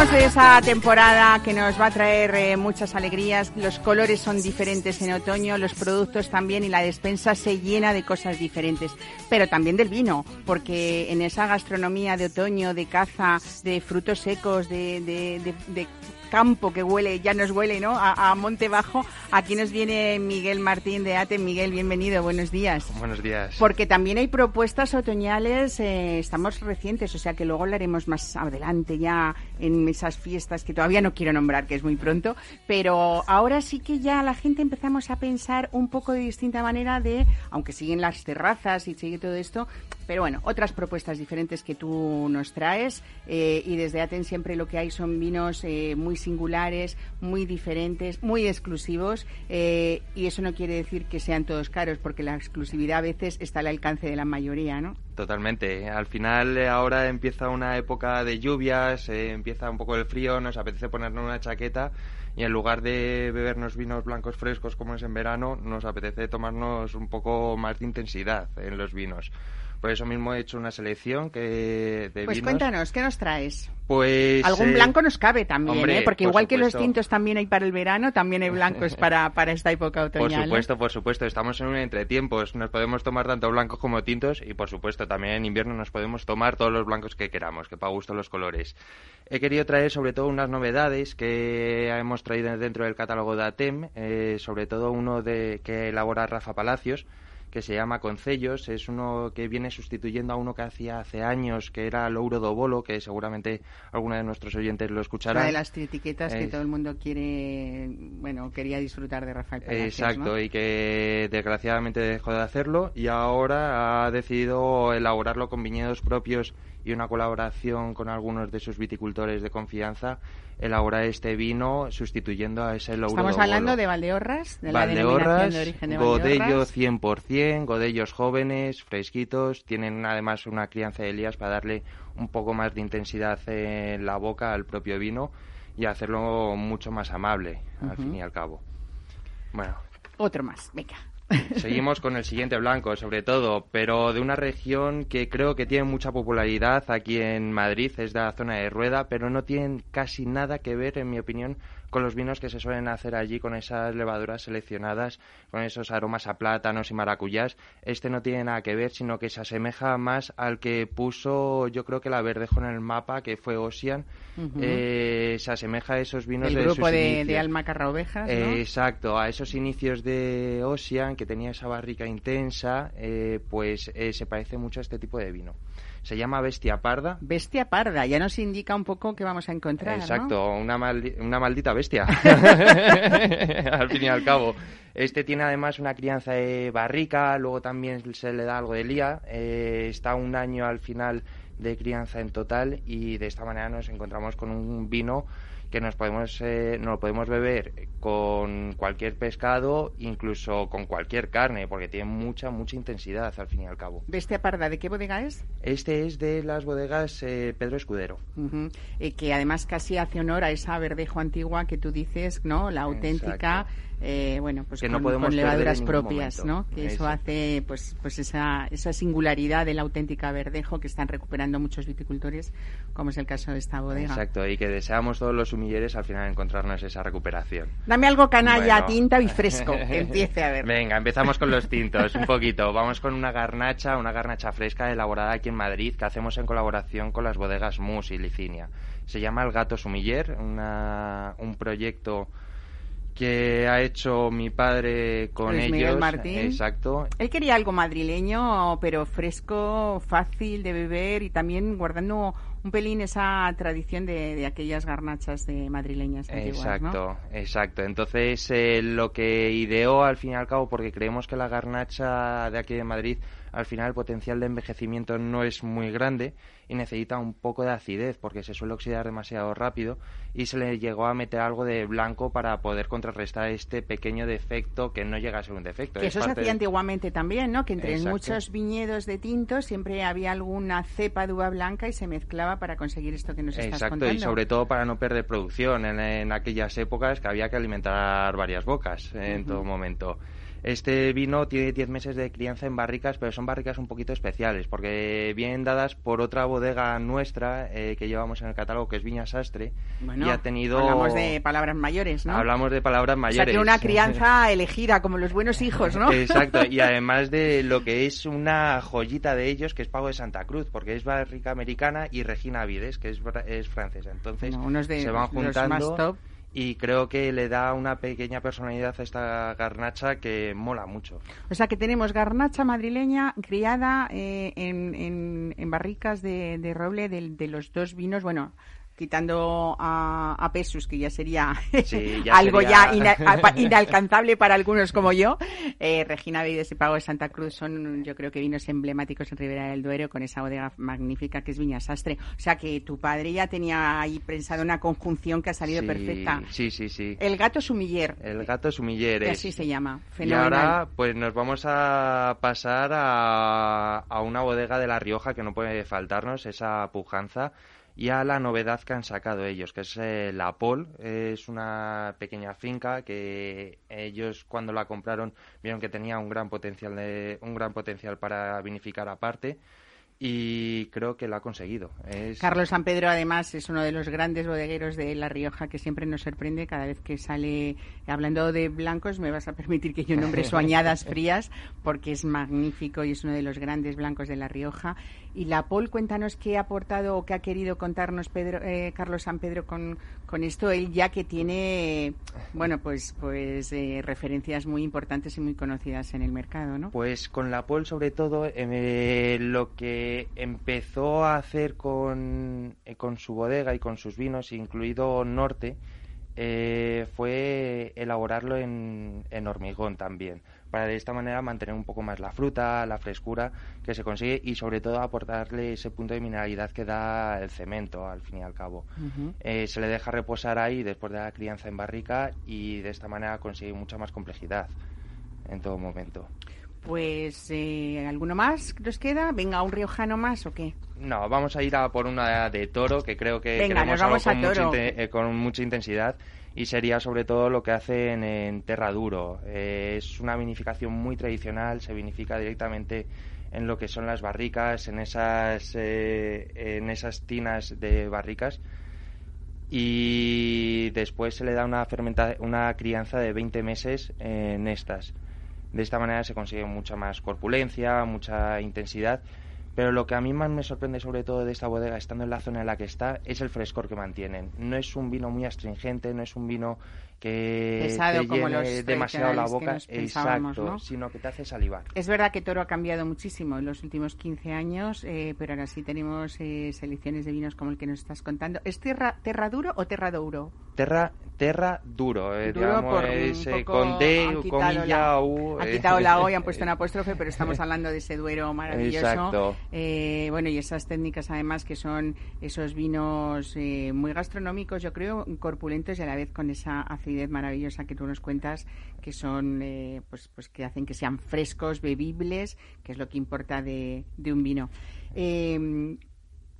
De esa temporada que nos va a traer eh, muchas alegrías. Los colores son diferentes en otoño, los productos también y la despensa se llena de cosas diferentes. Pero también del vino, porque en esa gastronomía de otoño, de caza, de frutos secos, de campo que huele, ya nos huele, ¿no? A, Monte Bajo. Aquí nos viene Miguel Martín de ATE. Miguel, bienvenido, buenos días. Buenos días. Porque también hay propuestas otoñales, eh, estamos recientes, o sea que luego hablaremos más adelante ya en esas fiestas que todavía no quiero nombrar, que es muy pronto, pero ahora sí que ya la gente empezamos a pensar un poco de distinta manera de, aunque siguen las terrazas y sigue todo esto, pero bueno, otras propuestas diferentes que tú nos traes eh, y desde Aten siempre lo que hay son vinos eh, muy singulares, muy diferentes, muy exclusivos eh, y eso no quiere decir que sean todos caros porque la exclusividad a veces está al alcance de la mayoría, ¿no? Totalmente. Al final ahora empieza una época de lluvias, empieza un poco el frío, nos apetece ponernos una chaqueta y en lugar de bebernos vinos blancos frescos como es en verano, nos apetece tomarnos un poco más de intensidad en los vinos. Por eso mismo he hecho una selección que de Pues cuéntanos, ¿qué nos traes? Pues... Algún eh, blanco nos cabe también, ¿eh? Porque por igual que los tintos también hay para el verano, también hay blancos para, para esta época Por otoñal. ¿eh? supuesto, por supuesto. Estamos en un entretiempos. Nos podemos tomar tanto blancos como tintos y, por supuesto, también en invierno nos podemos tomar todos los blancos que queramos, que para gusto los colores. He querido traer sobre todo unas novedades que hemos traído dentro del catálogo de ATEM, eh, sobre todo uno de que elabora Rafa Palacios, que se llama Concellos, es uno que viene sustituyendo a uno que hacía hace años, que era Louro do Bolo, que seguramente alguno de nuestros oyentes lo escuchará. Una de las etiquetas que Es- todo el mundo quiere, bueno, quería disfrutar de Rafael Palacios, Exacto, ¿no? y que desgraciadamente dejó de hacerlo y ahora ha decidido elaborarlo con viñedos propios y una colaboración con algunos de sus viticultores de confianza elaborar este vino sustituyendo a ese Louro Estamos do hablando de Valdeorras, de la Valdeorras, denominación de origen de Godello Valdeorras. 100%, Godellos jóvenes, fresquitos, tienen además una crianza de Elías para darle un poco más de intensidad en la boca al propio vino y hacerlo mucho más amable, al fin y al cabo. Bueno, Otro más, venga. Seguimos con el siguiente blanco, sobre todo, pero de una región que creo que tiene mucha popularidad aquí en Madrid, es de la zona de Rueda, pero no tienen casi nada que ver, en mi opinión, con los vinos que se suelen hacer allí, con esas levaduras seleccionadas, con esos aromas a plátanos y maracuyás. Este no tiene nada que ver, sino que se asemeja más al que puso, yo creo que la Verdejo en el mapa, que fue Ocean. Eh, se asemeja a esos vinos El de grupo sus de, de. Alma Carraovejas, ¿no? Eh, Exacto, a esos inicios de Ocean, que tenía esa barrica intensa, eh, pues eh, se parece mucho a este tipo de vino. Se llama Bestia Parda. Bestia parda, ya nos indica un poco qué vamos a encontrar, ¿no? Exacto, una, maldi- una maldita bestia. al fin y al cabo. Este tiene además una crianza de barrica, luego también se le da algo de lía. eh, está un año al final de crianza en total y de esta manera nos encontramos con un vino que nos podemos eh, nos lo podemos beber con cualquier pescado, incluso con cualquier carne, porque tiene mucha mucha intensidad al fin y al cabo. Bestia parda, ¿de qué bodega es? Este es de las bodegas eh, Pedro Escudero. Eh, que además casi hace honor a esa verdejo antigua que tú dices, ¿no? La auténtica, eh, bueno, pues Que con, no podemos con levaduras propias, momento. ¿no? Que eso, Eso. hace, pues, pues esa, esa singularidad de la auténtica verdejo que están recuperando muchos viticultores, como es el caso de esta bodega. Exacto, y que deseamos todos los sumilleres al final encontrarnos esa recuperación. Dame algo canalla, Bueno. tinta y fresco, que empiece a ver. Venga, empezamos con los tintos, un poquito. Vamos con una garnacha, una garnacha fresca elaborada aquí en Madrid que hacemos en colaboración con las bodegas Mus y Licinia. Se llama El Gato Sumiller, una- un proyecto que ha hecho mi padre con Luis ellos. Miguel Martín. Exacto. Él quería algo madrileño, pero fresco, fácil de beber y también guardando un pelín esa tradición de, de aquellas garnachas de madrileñas antiguas, ¿no? Exacto, exacto. Entonces, eh, lo que ideó al fin y al cabo, porque creemos que la garnacha de aquí de Madrid, al final el potencial de envejecimiento no es muy grande y necesita un poco de acidez porque se suele oxidar demasiado rápido y se le llegó a meter algo de blanco para poder contrarrestar este pequeño defecto que no llega a ser un defecto. Que es eso se hacía de- antiguamente también, ¿no? Que entre Exacto. muchos viñedos de tintos siempre había alguna cepa de uva blanca y se mezclaba para conseguir esto que nos estás Exacto, contando. y sobre todo para no perder producción en, en aquellas épocas que había que alimentar varias bocas en todo momento. Este vino tiene 10 meses de crianza en barricas, pero son barricas un poquito especiales, porque vienen dadas por otra bodega nuestra eh, que llevamos en el catálogo, que es Viña Sastre, Bueno, y ha tenido... hablamos de palabras mayores, ¿no? Hablamos de palabras o mayores. sea, que una crianza elegida, como los buenos hijos, ¿no? Exacto, y además de lo que es una joyita de ellos, que es Pago de Santa Cruz, porque es barrica americana, y Regina Vides, que es, es francesa. Entonces, Bueno, unos de se van los juntando más top. Y creo que le da una pequeña personalidad a esta garnacha que mola mucho. O sea que tenemos garnacha madrileña criada eh, en, en- en barricas de, de roble de, de los dos vinos, bueno, quitando a, a Pesus, que ya sería Sí, ya algo sería- ya ina- inalcanzable para algunos como yo. Eh, Regina Vides y Pago de Santa Cruz son, yo creo que vinos emblemáticos en Ribera del Duero con esa bodega magnífica que es Viña Sastre. O sea que tu padre ya tenía ahí pensado una conjunción que ha salido Sí, perfecta. Sí, sí, sí. El gato sumiller, El gato sumiller es. así se llama. Y Fenomenal. ahora, pues nos vamos a pasar a, a una bodega de La Rioja que no puede faltarnos, esa pujanza, y a la novedad que han sacado ellos, que es eh, la Pol. Es una pequeña finca que ellos cuando la compraron vieron que tenía un gran potencial, de, un gran potencial para vinificar aparte. Y creo que lo ha conseguido. Es- Carlos San Pedro, además, es uno de los grandes bodegueros de La Rioja que siempre nos sorprende cada vez que sale. Hablando de blancos, me vas a permitir que yo nombre su añadas frías, porque es magnífico y es uno de los grandes blancos de La Rioja. Y la Pol, cuéntanos qué ha aportado o qué ha querido contarnos Pedro, eh, Carlos San Pedro con, con esto, él ya que tiene, bueno, pues, pues eh, referencias muy importantes y muy conocidas en el mercado, ¿no? Pues con la Pol, sobre todo, eh, lo que empezó a hacer con, eh, con su bodega y con sus vinos, incluido Norte, eh, fue elaborarlo en, en hormigón también, para de esta manera mantener un poco más la fruta, la frescura que se consigue y sobre todo aportarle ese punto de mineralidad que da el cemento al fin y al cabo. Eh, se le deja reposar ahí después de la crianza en barrica y de esta manera consigue mucha más complejidad en todo momento. Pues, eh, ¿alguno más nos queda? Venga, ¿un riojano más o qué? No, vamos a ir a por una de toro que creo que Venga, queremos algo con, a mucha, eh, con mucha intensidad y sería sobre todo lo que hacen en Terra Duro. Eh, es una vinificación muy tradicional, se vinifica directamente en lo que son las barricas, en esas, eh, en esas tinas de barricas y después se le da una, fermenta una crianza de 20 meses en estas. De esta manera se consigue mucha más corpulencia, mucha intensidad, pero lo que a mí más me sorprende sobre todo de esta bodega, estando en la zona en la que está, es el frescor que mantienen. No es un vino muy astringente, no es un vino que Pesado te como llene los demasiado la boca, exacto, ¿no? sino que te hace salivar. Es verdad que Toro ha cambiado muchísimo en los últimos 15 años, eh, pero ahora sí tenemos eh, selecciones de vinos como el que nos estás contando. ¿Es Terra, terra Duro o Terra Douro? Terra, terra duro, eh, Duro digamos, por es, con D, comilla, la- U. Han quitado la O y han puesto un apóstrofe, pero estamos hablando de ese duero maravilloso. Exacto. Bueno, y esas técnicas además que son esos vinos muy gastronómicos, yo creo, corpulentos y a la vez con esa acidez maravillosa que tú nos cuentas, que son, eh, pues, pues que hacen que sean frescos, bebibles, que es lo que importa de, de un vino. Eh,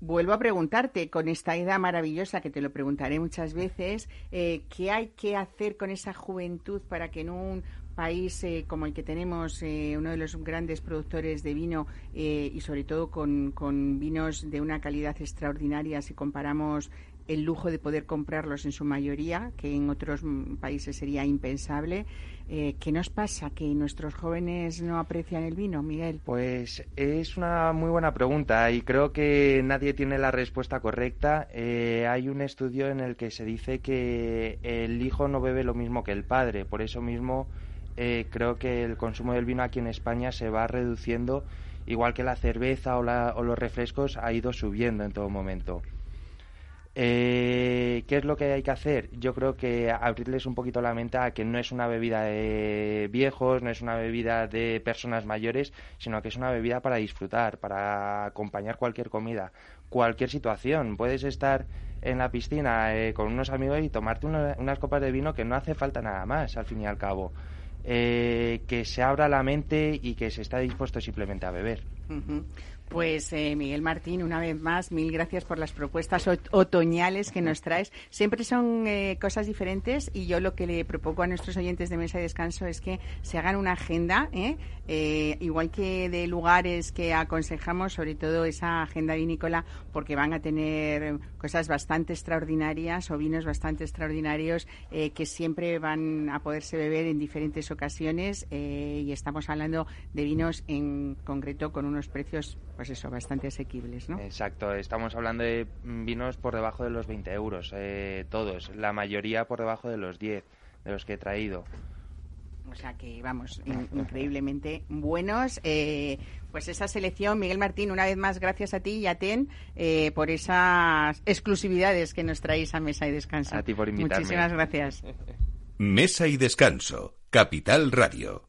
Vuelvo a preguntarte, con esta edad maravillosa, que te lo preguntaré muchas veces, eh, ¿qué hay que hacer con esa juventud para que en un país eh, como el que tenemos, uno de los grandes productores de vino y sobre todo con, con vinos de una calidad extraordinaria, si comparamos el lujo de poder comprarlos en su mayoría, que en otros países sería impensable, eh, ¿qué nos pasa? ¿Que nuestros jóvenes no aprecian el vino, Miguel? Pues es una muy buena pregunta y creo que nadie tiene la respuesta correcta. Eh, hay un estudio en el que se dice que el hijo no bebe lo mismo que el padre, por eso mismo eh, creo que el consumo del vino aquí en España se va reduciendo, igual que la cerveza o, la- o los refrescos ha ido subiendo en todo momento. Eh, ¿Qué es lo que hay que hacer? Yo creo que abrirles un poquito la mente a que no es una bebida de viejos, no es una bebida de personas mayores, sino que es una bebida para disfrutar, para acompañar cualquier comida, cualquier situación. Puedes estar en la piscina eh, con unos amigos y tomarte una- unas copas de vino que no hace falta nada más, al fin y al cabo. Eh, que se abra la mente y que se está dispuesto simplemente a beber. Pues eh, Miguel Martín, una vez más, mil gracias por las propuestas ot- otoñales que nos traes. Siempre son eh, cosas diferentes y yo lo que le propongo a nuestros oyentes de Mesa y Descanso es que se hagan una agenda, ¿eh? Eh, igual que de lugares que aconsejamos, sobre todo esa agenda vinícola, porque van a tener cosas bastante extraordinarias o vinos bastante extraordinarios eh, que siempre van a poderse beber en diferentes ocasiones eh, y estamos hablando de vinos en concreto con unos precios pues eso, bastante asequibles, ¿no? Exacto, estamos hablando de vinos por debajo de los 20 euros, eh, todos, la mayoría por debajo de los 10, de los que he traído. O sea que, vamos, in- increíblemente buenos. Eh, pues esa selección, Miguel Martín, una vez más, gracias a ti y a TEN eh, por esas exclusividades que nos traéis a Mesa y Descanso. A ti por invitarme. Muchísimas gracias. Mesa y Descanso, Capital Radio.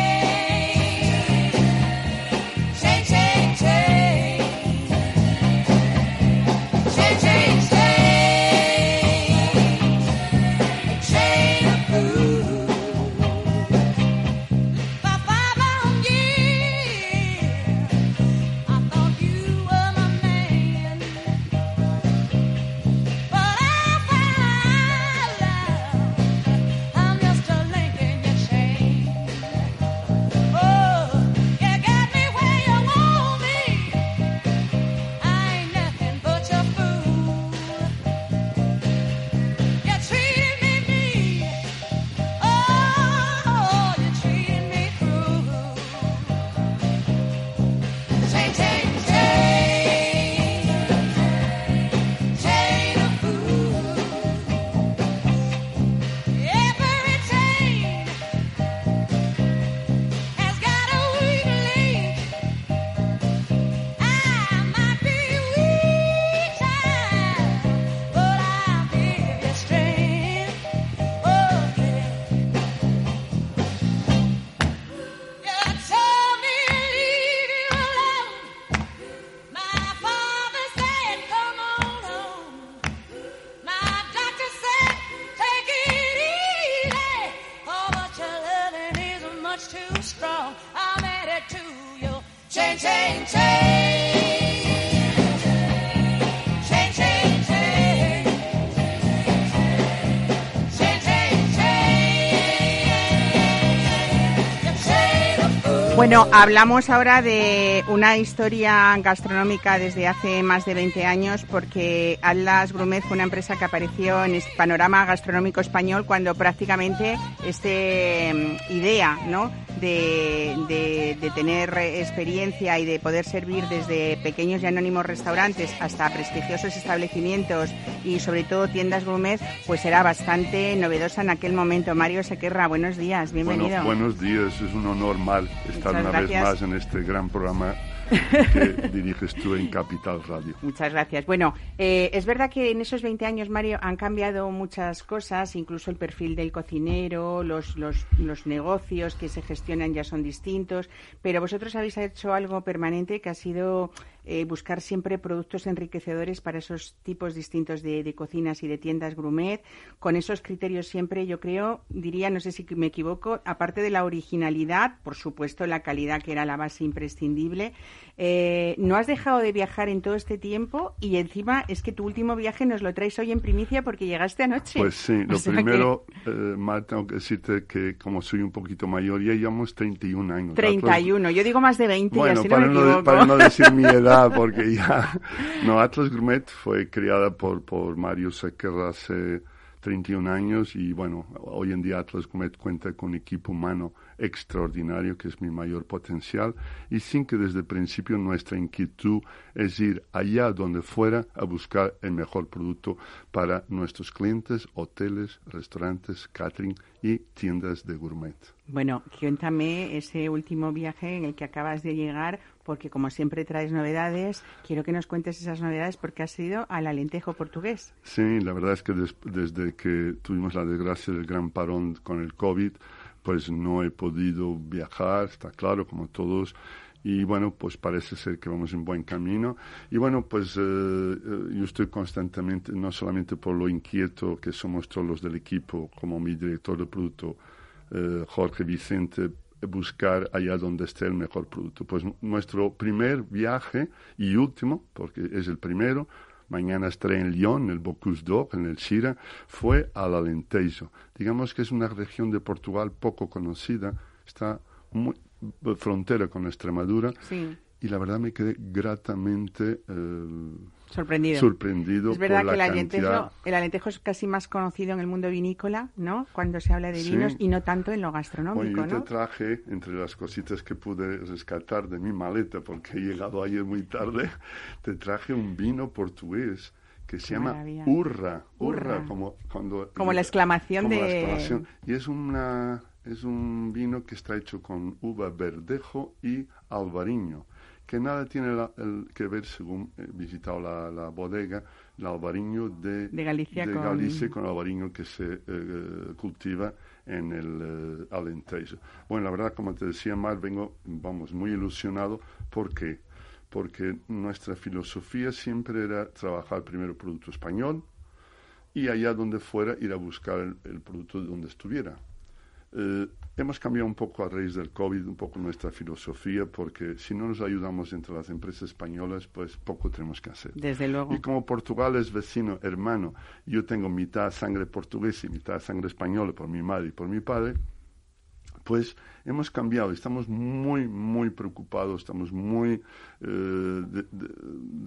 Bueno, hablamos ahora de una historia gastronómica desde hace más de 20 años porque Atlas Grumet fue una empresa que apareció en el panorama gastronómico español cuando prácticamente este mm, idea, ¿no? De, de- tener experiencia y de poder servir desde pequeños y anónimos restaurantes hasta prestigiosos establecimientos y sobre todo tiendas gourmet, pues era bastante novedosa en aquel momento. Mario Sequerra, buenos días, bienvenido. Bueno, buenos días, es un honor mal estar Muchas una gracias. vez más en este gran programa que diriges tú en Capital Radio. Muchas gracias. Bueno, eh, es verdad que en esos 20 años, Mario, han cambiado muchas cosas, incluso el perfil del cocinero, los, los, los negocios que se gestionan ya son distintos, pero vosotros habéis hecho algo permanente que ha sido eh, buscar siempre productos enriquecedores para esos tipos distintos de, de cocinas y de tiendas gourmet, con esos criterios siempre, yo creo, diría, no sé si me equivoco, aparte de la originalidad, por supuesto la calidad que era la base imprescindible, eh, no has dejado de viajar en todo este tiempo y encima es que tu último viaje nos lo traes hoy en primicia porque llegaste anoche. Pues sí, O lo sea que primero, eh, Mar, tengo que decirte que como soy un poquito mayor, ya llevamos 31 años. 31, yo digo más de 20 y Bueno, así no para me no, equivoco. para no decir mi edad, porque ya... No, Atlas Gourmet fue creada por, por Mario Sequer hace 31 años y bueno, hoy en día Atlas Gourmet cuenta con equipo humano extraordinario, que es mi mayor potencial, y sin que desde el principio nuestra inquietud es ir allá donde fuera a buscar el mejor producto para nuestros clientes, hoteles, restaurantes, catering y tiendas de gourmet. Bueno, cuéntame ese último viaje en el que acabas de llegar, porque como siempre traes novedades, quiero que nos cuentes esas novedades porque has ido al Alentejo portugués. Sí, la verdad es que des- desde que tuvimos la desgracia del gran parón con el COVID, pues no he podido viajar, está claro, como todos. Y bueno, pues parece ser que vamos en buen camino. Y bueno, pues eh, eh, yo estoy constantemente, no solamente por lo inquieto que somos todos los del equipo, como mi director de producto, eh, Jorge Vicente, buscar allá donde esté el mejor producto. Pues nu- nuestro primer viaje y último, porque es el primero, mañana estaré en Lyon, en el Bocuse d'Or, en el Sira, fue al Alentejo. Digamos que es una región de Portugal poco conocida, está muy frontera con Extremadura. Sí, y la verdad me quedé gratamente eh, sorprendido. sorprendido Es verdad por la que el cantidad. alentejo, el alentejo es casi más conocido en el mundo vinícola, ¿no? Cuando se habla de Sí. vinos y no tanto en lo Bueno, gastronómico, yo te ¿no? traje, entre las cositas que pude rescatar de mi maleta, porque he llegado ayer muy tarde, te traje un vino portugués que se Qué llama maravilla. Urra. Urra, como cuando... Como la exclamación como la de- exclamación. Y es, una, es un vino que está hecho con uva verdejo y albariño, que nada tiene la- el- que ver, según he visitado la, la bodega, el albariño de, De Galicia de con- Galicia con albariño que se eh, cultiva en el eh, Alentejo. Bueno, la verdad, como te decía, Mar, vengo, vamos, muy ilusionado. ¿Por qué? Porque nuestra filosofía siempre era trabajar primero producto español y allá donde fuera ir a buscar el, el producto de donde estuviera. Eh, hemos cambiado un poco a raíz del COVID, un poco nuestra filosofía, porque si no nos ayudamos entre las empresas españolas, pues poco tenemos que hacer. Desde luego. Y como Portugal es vecino, hermano, yo tengo mitad sangre portuguesa y mitad sangre española por mi madre y por mi padre, pues hemos cambiado, estamos muy, muy preocupados, estamos muy eh, de- de-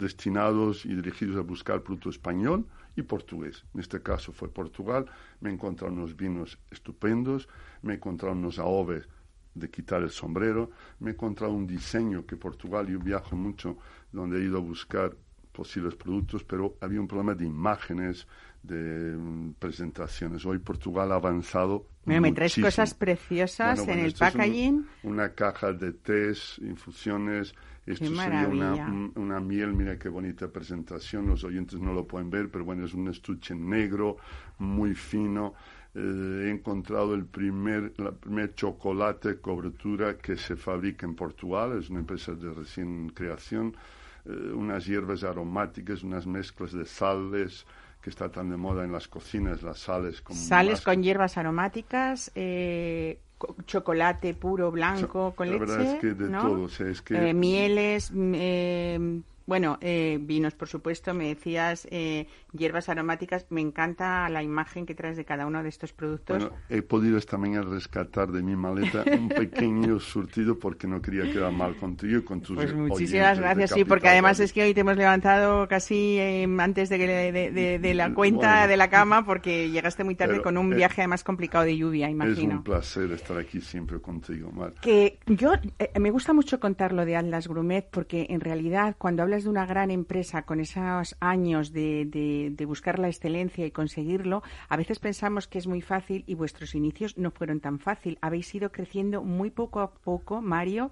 destinados y dirigidos a buscar producto español y portugués. En este caso fue Portugal, me he encontrado unos vinos estupendos, me he encontrado unos aoves de quitar el sombrero, me he encontrado un diseño que Portugal, yo viajo mucho, donde he ido a buscar posibles productos, pero había un problema de imágenes, de mm, presentaciones. Hoy Portugal ha avanzado. Me traes cosas preciosas Bueno, en el un- packaging. una caja de tés, infusiones. Esto Qué sería una, una miel, mira qué bonita presentación. Los oyentes no lo pueden ver, pero bueno, es un estuche negro, muy fino. Eh, he encontrado el primer, la primer chocolate cobertura que se fabrica en Portugal. Es una empresa de recién creación. Eh, unas hierbas aromáticas, unas mezclas de sales que está tan de moda en las cocinas, las sales con Sales más- con hierbas aromáticas, eh, co- chocolate puro blanco So- con la leche, verdad es que de ¿no? todo, o sea, es que- Eh, mieles, mm, eh, bueno, eh, vinos, por supuesto. Me decías eh, hierbas aromáticas. Me encanta la imagen que traes de cada uno de estos productos. Bueno, he podido esta mañana rescatar de mi maleta un pequeño surtido porque no quería quedar mal contigo y con tus Pues muchísimas gracias, sí, porque además es que hoy te hemos levantado casi eh, antes de, de, de- de la cuenta Bueno. de la cama porque llegaste muy tarde con un eh, viaje además complicado de lluvia, Es imagino. un placer estar aquí siempre contigo, Mar. Que yo eh, me gusta mucho contar lo de Atlas Grumet porque en realidad cuando hablas de una gran empresa con esos años de, de- buscar la excelencia y conseguirlo, a veces pensamos que es muy fácil y vuestros inicios no fueron tan fácil. Habéis ido creciendo muy poco a poco, Mario,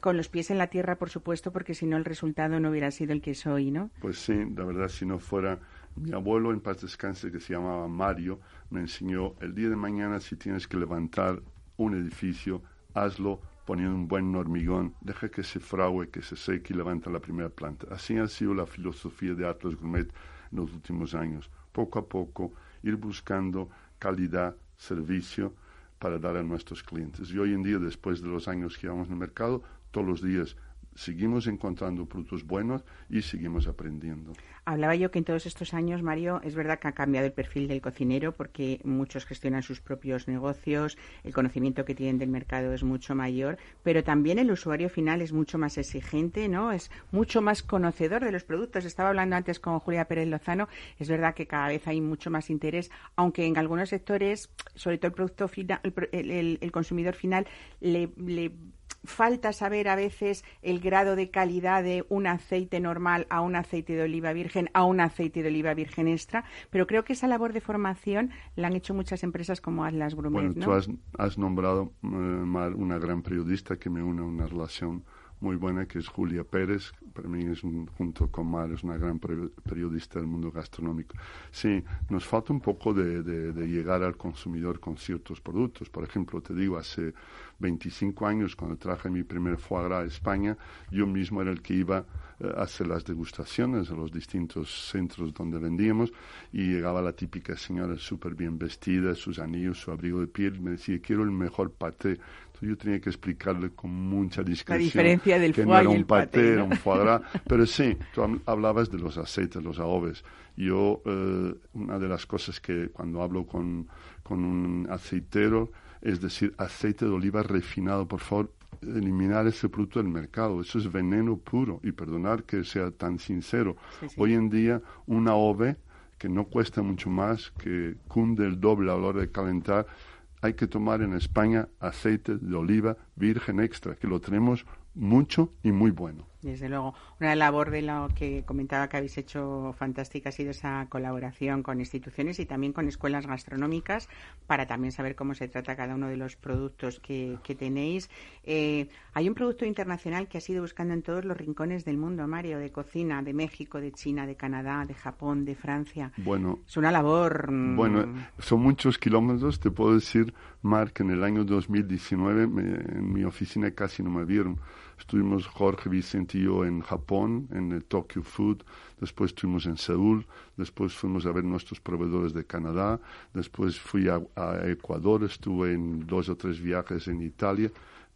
con los pies en la tierra, por supuesto, porque si no el resultado no hubiera sido el que es hoy, ¿no? Pues sí, la verdad, si no fuera mi abuelo en paz descanse, que se llamaba Mario, me enseñó el día de mañana si tienes que levantar un edificio, hazlo poniendo un buen hormigón, deja que se frague, que se seque y levanta la primera planta. Así ha sido la filosofía de Atlas Gourmet en los últimos años. Poco a poco ir buscando calidad, servicio para dar a nuestros clientes. Y hoy en día, después de los años que llevamos en el mercado, todos los días seguimos encontrando productos buenos y seguimos aprendiendo. Hablaba yo que en todos estos años, Mario, es verdad que ha cambiado el perfil del cocinero porque muchos gestionan sus propios negocios, el conocimiento que tienen del mercado es mucho mayor, pero también el usuario final es mucho más exigente, ¿no? Es mucho más conocedor de los productos. Estaba hablando antes con Julia Pérez Lozano, es verdad que cada vez hay mucho más interés, aunque en algunos sectores, sobre todo el producto final, el, el- el- consumidor final, le falta saber a veces el grado de calidad de un aceite normal a un aceite de oliva virgen a un aceite de oliva virgen extra, pero creo que esa labor de formación la han hecho muchas empresas como Atlas Grumet, Bueno, ¿no? tú has, has nombrado, eh, Mar, una gran periodista que me une a una relación muy buena, que es Julia Pérez. Para mí, es un- junto con Mar, es una gran periodista del mundo gastronómico. Sí, nos falta un poco de, de- de llegar al consumidor con ciertos productos. Por ejemplo, te digo, hace 25 años, cuando traje mi primer foie gras a España, yo mismo era el que iba eh, a hacer las degustaciones a los distintos centros donde vendíamos y llegaba la típica señora súper bien vestida, sus anillos, su abrigo de piel, y me decía, quiero el mejor paté. Yo tenía que explicarle con mucha discreción diferencia del que no era y un el paté, un foie. Pero sí, tú hab- hablabas de los aceites, los aoves. Yo, eh, una de las cosas que cuando hablo con, con un aceitero, es decir, aceite de oliva refinado, por favor, eliminar ese producto del mercado. Eso es veneno puro. Y perdonar que sea tan sincero. Sí, sí. Hoy en día, una ove que no cuesta mucho más, que cunde el doble a la hora de calentar, hay que tomar en España aceite de oliva virgen extra, que lo tenemos mucho y muy bueno. Desde luego, una labor de lo que comentaba que habéis hecho fantástica ha sido esa colaboración con instituciones y también con escuelas gastronómicas para también saber cómo se trata cada uno de los productos que, que tenéis. Eh, hay un producto internacional que has ido buscando en todos los rincones del mundo, Mario, de cocina, de México, de China, de Canadá, de Japón, de Francia. Bueno, Es una labor. mm, Bueno, son muchos kilómetros. Te puedo decir, Mark, en el año 2019 me- en mi oficina casi no me vieron. Estuvimos Jorge Vicente y yo en Japón, en Tokyo Food. Después estuvimos en Seúl. Después fuimos a ver nuestros proveedores de Canadá. Después fui a, a Ecuador. Estuve en dos o tres viajes en Italia.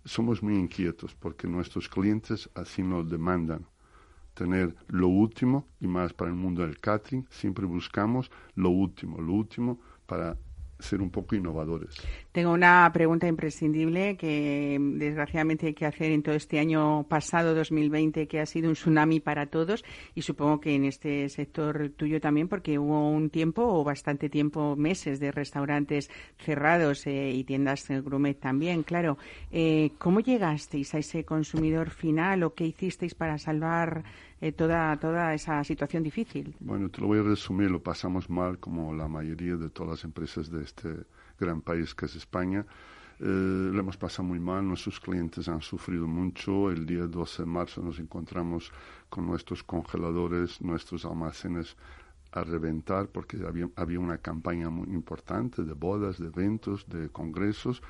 Somos muy inquietos porque nuestros clientes así nos demandan tener lo último y más para el mundo del catering. Siempre buscamos lo último, lo último para ser un poco innovadores. Tengo una pregunta imprescindible que desgraciadamente hay que hacer en todo este año pasado 2020 que ha sido un tsunami para todos y supongo que en este sector tuyo también porque hubo un tiempo o bastante tiempo, meses de restaurantes cerrados eh, y tiendas gourmet también, claro. Eh, ¿Cómo llegasteis a ese consumidor final o qué hicisteis para salvar eh, toda, toda esa situación difícil? Bueno, te lo voy a resumir, lo pasamos mal como la mayoría de todas las empresas de este gran país que es España. Eh, lo hemos pasado muy mal, nuestros clientes han sufrido mucho. El día 12 de marzo nos encontramos con nuestros congeladores, nuestros almacenes a reventar porque había, había una campaña muy importante de bodas, de eventos, de congresos.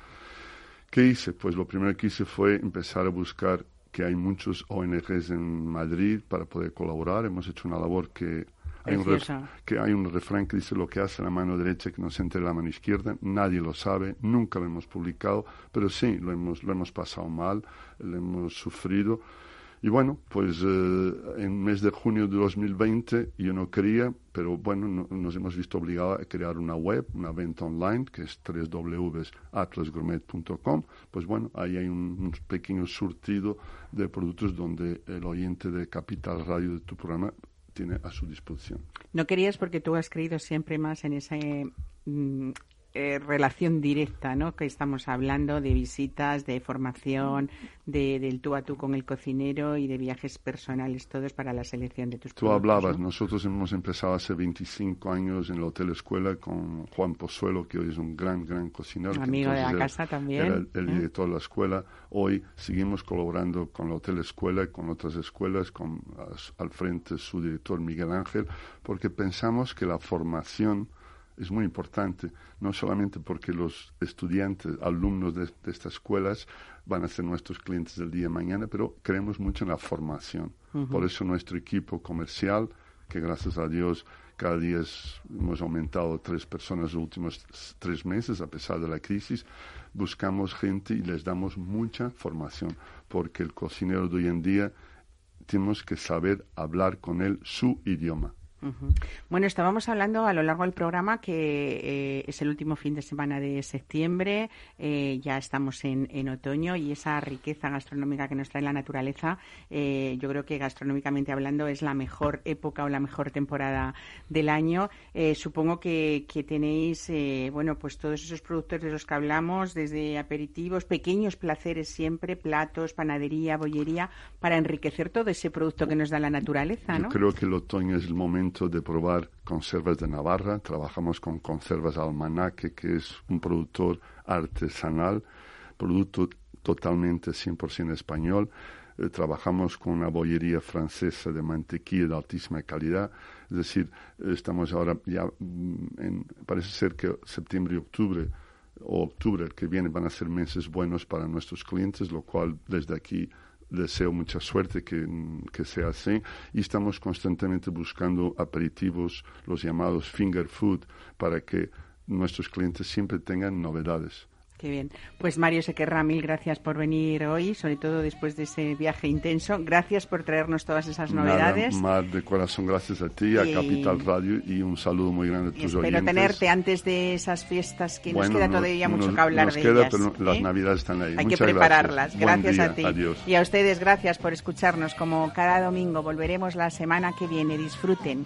¿Qué hice? Pues lo primero que hice fue empezar a buscar que hay muchos ONGs en Madrid para poder colaborar. Hemos hecho una labor que Hay un, que hay un refrán que dice lo que hace la mano derecha que no se entere la mano izquierda. Nadie lo sabe, nunca lo hemos publicado, pero sí, lo hemos, lo hemos pasado mal, lo hemos sufrido. Y bueno, pues eh, en mes de junio de 2020 yo no quería, pero bueno, no- nos hemos visto obligados a crear una web, una venta online, que es www.atlasgourmet.com. Pues bueno, ahí hay un, un pequeño surtido de productos donde el oyente de Capital Radio de tu programa No querías porque tú has creído siempre más en esa eh, mm, eh, relación directa, ¿no? Que estamos hablando de visitas, de formación, de, del tú a tú con el cocinero y de viajes personales, todos para la selección de tus Tú productos, hablabas, ¿no? nosotros hemos empezado hace 25 años en el Hotel Escuela con Juan Pozuelo, que hoy es un gran, gran cocinero. Amigo de la entonces casa también, Era el, el ¿eh? director de la escuela. Hoy seguimos colaborando con el Hotel Escuela y con otras escuelas, con al frente su director Miguel Ángel, porque pensamos que la formación es muy importante, no solamente porque los estudiantes, alumnos de, de estas escuelas van a ser nuestros clientes del día de mañana, pero creemos mucho en la formación. Por eso nuestro equipo comercial, que gracias a Dios cada día es- hemos aumentado tres personas los últimos tres meses a pesar de la crisis, buscamos gente y les damos mucha formación, porque el cocinero de hoy en día tenemos que saber hablar con él su idioma. Bueno, estábamos hablando a lo largo del programa que eh, es el último fin de semana de septiembre, eh, ya estamos en, en otoño y esa riqueza gastronómica que nos trae la naturaleza, eh, yo creo que gastronómicamente hablando es la mejor época o la mejor temporada del año. Eh, supongo que, que tenéis, eh, bueno, pues todos esos productos de los que hablamos, desde aperitivos, pequeños placeres siempre, platos, panadería, bollería, para enriquecer todo ese producto que nos da la naturaleza, Yo ¿no? creo que el otoño es el momento de probar conservas de Navarra. Trabajamos con Conservas Almanaque, que es un productor artesanal, producto totalmente 100% español. Eh, trabajamos con una bollería francesa de mantequilla de altísima calidad. Es decir, estamos ahora ya mm, en, parece ser que septiembre y octubre o octubre el que viene van a ser meses buenos para nuestros clientes, lo cual desde aquí deseo mucha suerte que, que sea así y estamos constantemente buscando aperitivos, los llamados finger food, para que nuestros clientes siempre tengan novedades. Qué bien. Pues Mario Sequerra, mil gracias por venir hoy, sobre todo después de ese viaje intenso. Gracias por traernos todas esas novedades. Nada más de corazón, gracias a ti, a Y- Capital Radio y un saludo muy grande a Y tus espero oyentes. tenerte antes de esas fiestas que nos queda todavía mucho que hablar nos de queda, ellas. pero las ¿eh? navidades están ahí. Hay Muchas que prepararlas. gracias. A ti. Adiós. Y a ustedes, gracias por escucharnos. Como cada domingo, volveremos la semana que viene. Disfruten.